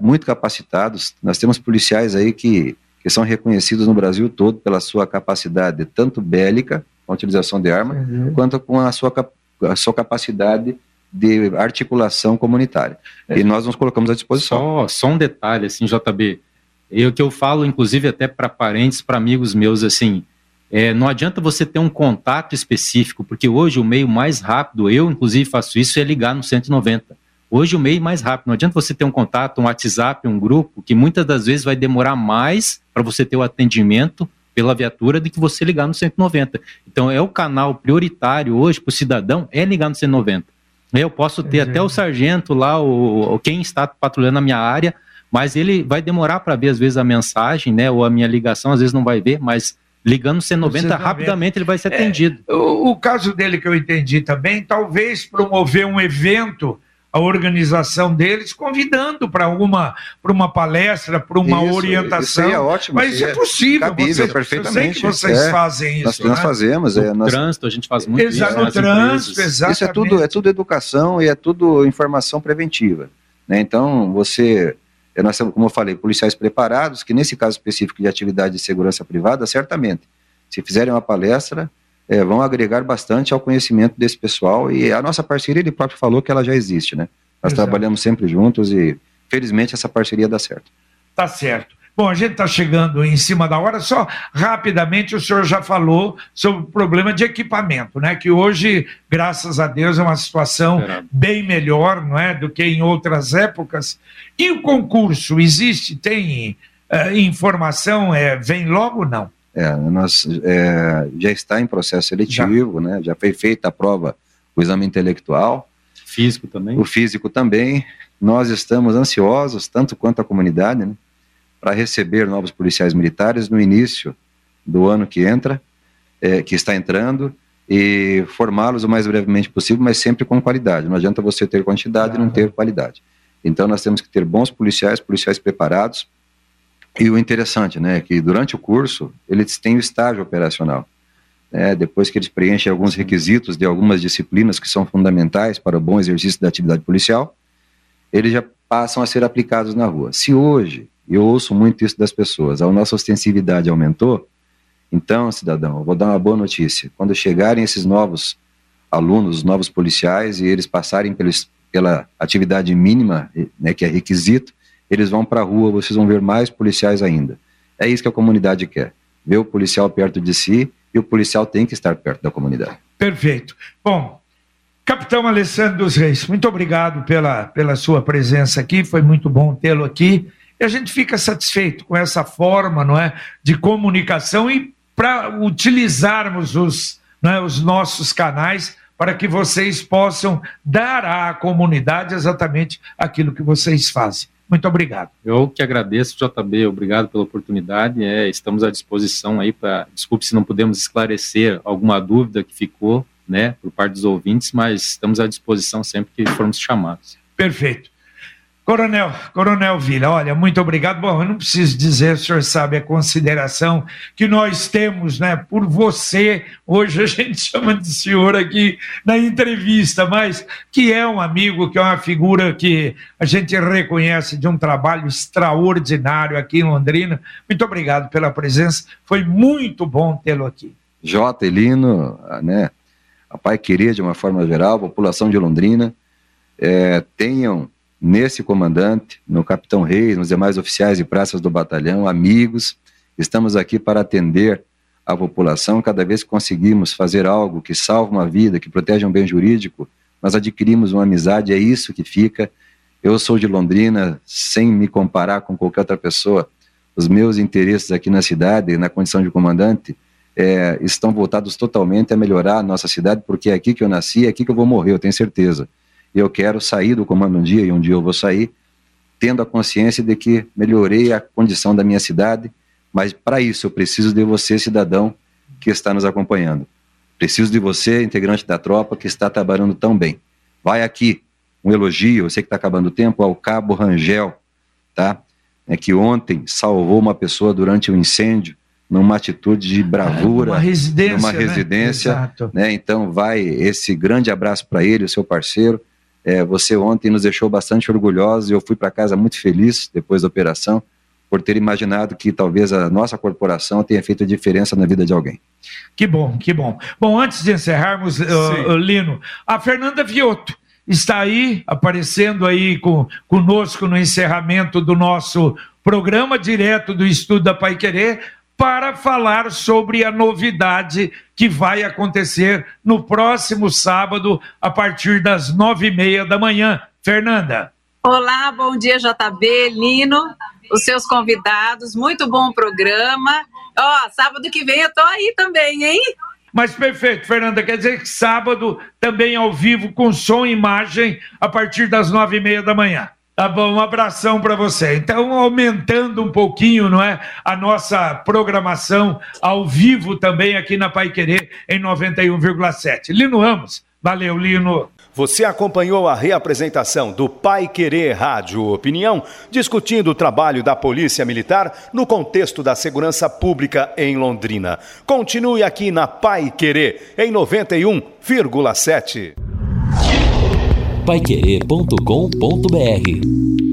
muito capacitados, nós temos policiais aí que que são reconhecidos no Brasil todo pela sua capacidade, tanto bélica, com a utilização de arma, uhum. quanto com a sua, a sua capacidade de articulação comunitária. É. E nós nos colocamos à disposição. Só, só um detalhe, assim, JB, eu que eu falo, inclusive, até para parentes, para amigos meus, assim, é, não adianta você ter um contato específico, porque hoje o meio mais rápido, eu inclusive faço isso, é ligar no 190. Hoje o meio é mais rápido. Não adianta você ter um contato, um WhatsApp, um grupo, que muitas das vezes vai demorar mais para você ter o atendimento pela viatura do que você ligar no 190. Então é o canal prioritário hoje para o cidadão é ligar no 190. Eu posso ter até o sargento lá, o, quem está patrulhando a minha área, mas ele vai demorar para ver às vezes a mensagem, né, ou a minha ligação, às vezes não vai ver, mas ligando no 190 rapidamente ele vai ser atendido. É, o, o, caso dele que eu entendi também, talvez promover um evento a organização deles, convidando para uma, para uma palestra, para uma isso, orientação. Isso é ótimo. Mas isso é, é possível. Cabível, vocês, perfeitamente. Eu sei que vocês é, fazem isso. Nós, né? nós fazemos. No é, nós... trânsito, a gente faz muito Exato, isso. No trânsito, exatamente. Isso é tudo, é tudo educação e é tudo informação preventiva. Né? Então, você é, nós temos, como eu falei, policiais preparados, que nesse caso específico de atividade de segurança privada, certamente, se fizerem uma palestra, é, vão agregar bastante ao conhecimento desse pessoal e a nossa parceria, ele próprio falou que ela já existe, né? Nós Exato. trabalhamos sempre juntos e felizmente essa parceria dá certo. Tá certo. Bom, a gente está chegando em cima da hora, só rapidamente o senhor já falou sobre o problema de equipamento, né? Que hoje, graças a Deus, é uma situação bem melhor, não é, do que em outras épocas. E o concurso existe? Tem é, informação? É, vem logo não? É, nós é, já está em processo seletivo, já. né? Já foi feita a prova, o exame intelectual, físico também. O físico também. Nós estamos ansiosos, tanto quanto a comunidade, né? para receber novos policiais militares no início do ano que entra, é, que está entrando, e formá-los o mais brevemente possível, mas sempre com qualidade. Não adianta você ter quantidade e não ter qualidade. Então nós temos que ter bons policiais, policiais preparados. E o interessante, né, é que durante o curso eles têm o estágio operacional. É, depois que eles preenchem alguns requisitos de algumas disciplinas que são fundamentais para o bom exercício da atividade policial, eles já passam a ser aplicados na rua. Se hoje eu ouço muito isso das pessoas. A nossa ostensividade aumentou. Então, cidadão, eu vou dar uma boa notícia. Quando chegarem esses novos alunos, novos policiais, e eles passarem pelos, pela atividade mínima, né, que é requisito, eles vão para a rua, vocês vão ver mais policiais ainda. É isso que a comunidade quer. Ver o policial perto de si e o policial tem que estar perto da comunidade. Perfeito. Bom, Capitão Alessandro dos Reis, muito obrigado pela, pela sua presença aqui, foi muito bom tê-lo aqui. E a gente fica satisfeito com essa forma não é, de comunicação e para utilizarmos os, é, os nossos canais para que vocês possam dar à comunidade exatamente aquilo que vocês fazem. Muito obrigado. Eu que agradeço, JB, obrigado pela oportunidade. É, estamos à disposição aí para. Desculpe se não podemos esclarecer alguma dúvida que ficou, né, por parte dos ouvintes, mas estamos à disposição sempre que formos chamados. Perfeito. Coronel, Coronel Vila, olha, muito obrigado. Bom, eu não preciso dizer, o senhor sabe a consideração que nós temos, né, por você. Hoje a gente chama de senhor aqui na entrevista, mas que é um amigo, que é uma figura que a gente reconhece de um trabalho extraordinário aqui em Londrina. Muito obrigado pela presença. Foi muito bom tê-lo aqui. Jota, Elino, né, a Pai Querer, de uma forma geral, a população de Londrina, é, tenham nesse comandante, no capitão Reis, nos demais oficiais e praças do batalhão, amigos, estamos aqui para atender a população. Cada vez que conseguimos fazer algo que salva uma vida, que protege um bem jurídico, nós adquirimos uma amizade, é isso que fica. Eu sou de Londrina, sem me comparar com qualquer outra pessoa. Os meus interesses aqui na cidade, na condição de comandante, é, estão voltados totalmente a melhorar a nossa cidade, porque é aqui que eu nasci, é aqui que eu vou morrer, eu tenho certeza eu quero sair do comando um dia, e um dia eu vou sair, tendo a consciência de que melhorei a condição da minha cidade, mas para isso eu preciso de você, cidadão, que está nos acompanhando. Preciso de você, integrante da tropa, que está trabalhando tão bem. Vai aqui um elogio, eu sei que está acabando o tempo, ao Cabo Rangel, tá? É que ontem salvou uma pessoa durante o um incêndio, numa atitude de bravura, uma residência, numa residência, né? né? Então vai esse grande abraço para ele, o seu parceiro. É, você ontem nos deixou bastante orgulhosos e eu fui para casa muito feliz depois da operação por ter imaginado que talvez a nossa corporação tenha feito diferença na vida de alguém. Que bom, que bom. Bom, antes de encerrarmos, uh, Lino, a Fernanda Viotto está aí, aparecendo aí com, conosco no encerramento do nosso programa direto do Estudo da Pai Querer, para falar sobre a novidade que vai acontecer no próximo sábado, a partir das nove e meia da manhã. Fernanda. Olá, bom dia, JB, Lino, os seus convidados, muito bom programa. Ó, sábado que vem eu tô aí também, hein? Mas perfeito, Fernanda, quer dizer que sábado também ao vivo, com som e imagem, a partir das nove e meia da manhã. Tá bom, um abração para você. Então, aumentando um pouquinho, não é, a nossa programação ao vivo também aqui na Pai Querer em 91,7. Lino Ramos, valeu, Lino. Você acompanhou a reapresentação do Pai Querer Rádio Opinião, discutindo o trabalho da Polícia Militar no contexto da segurança pública em Londrina. Continue aqui na Pai Querer em 91,7 paiquerê.com.br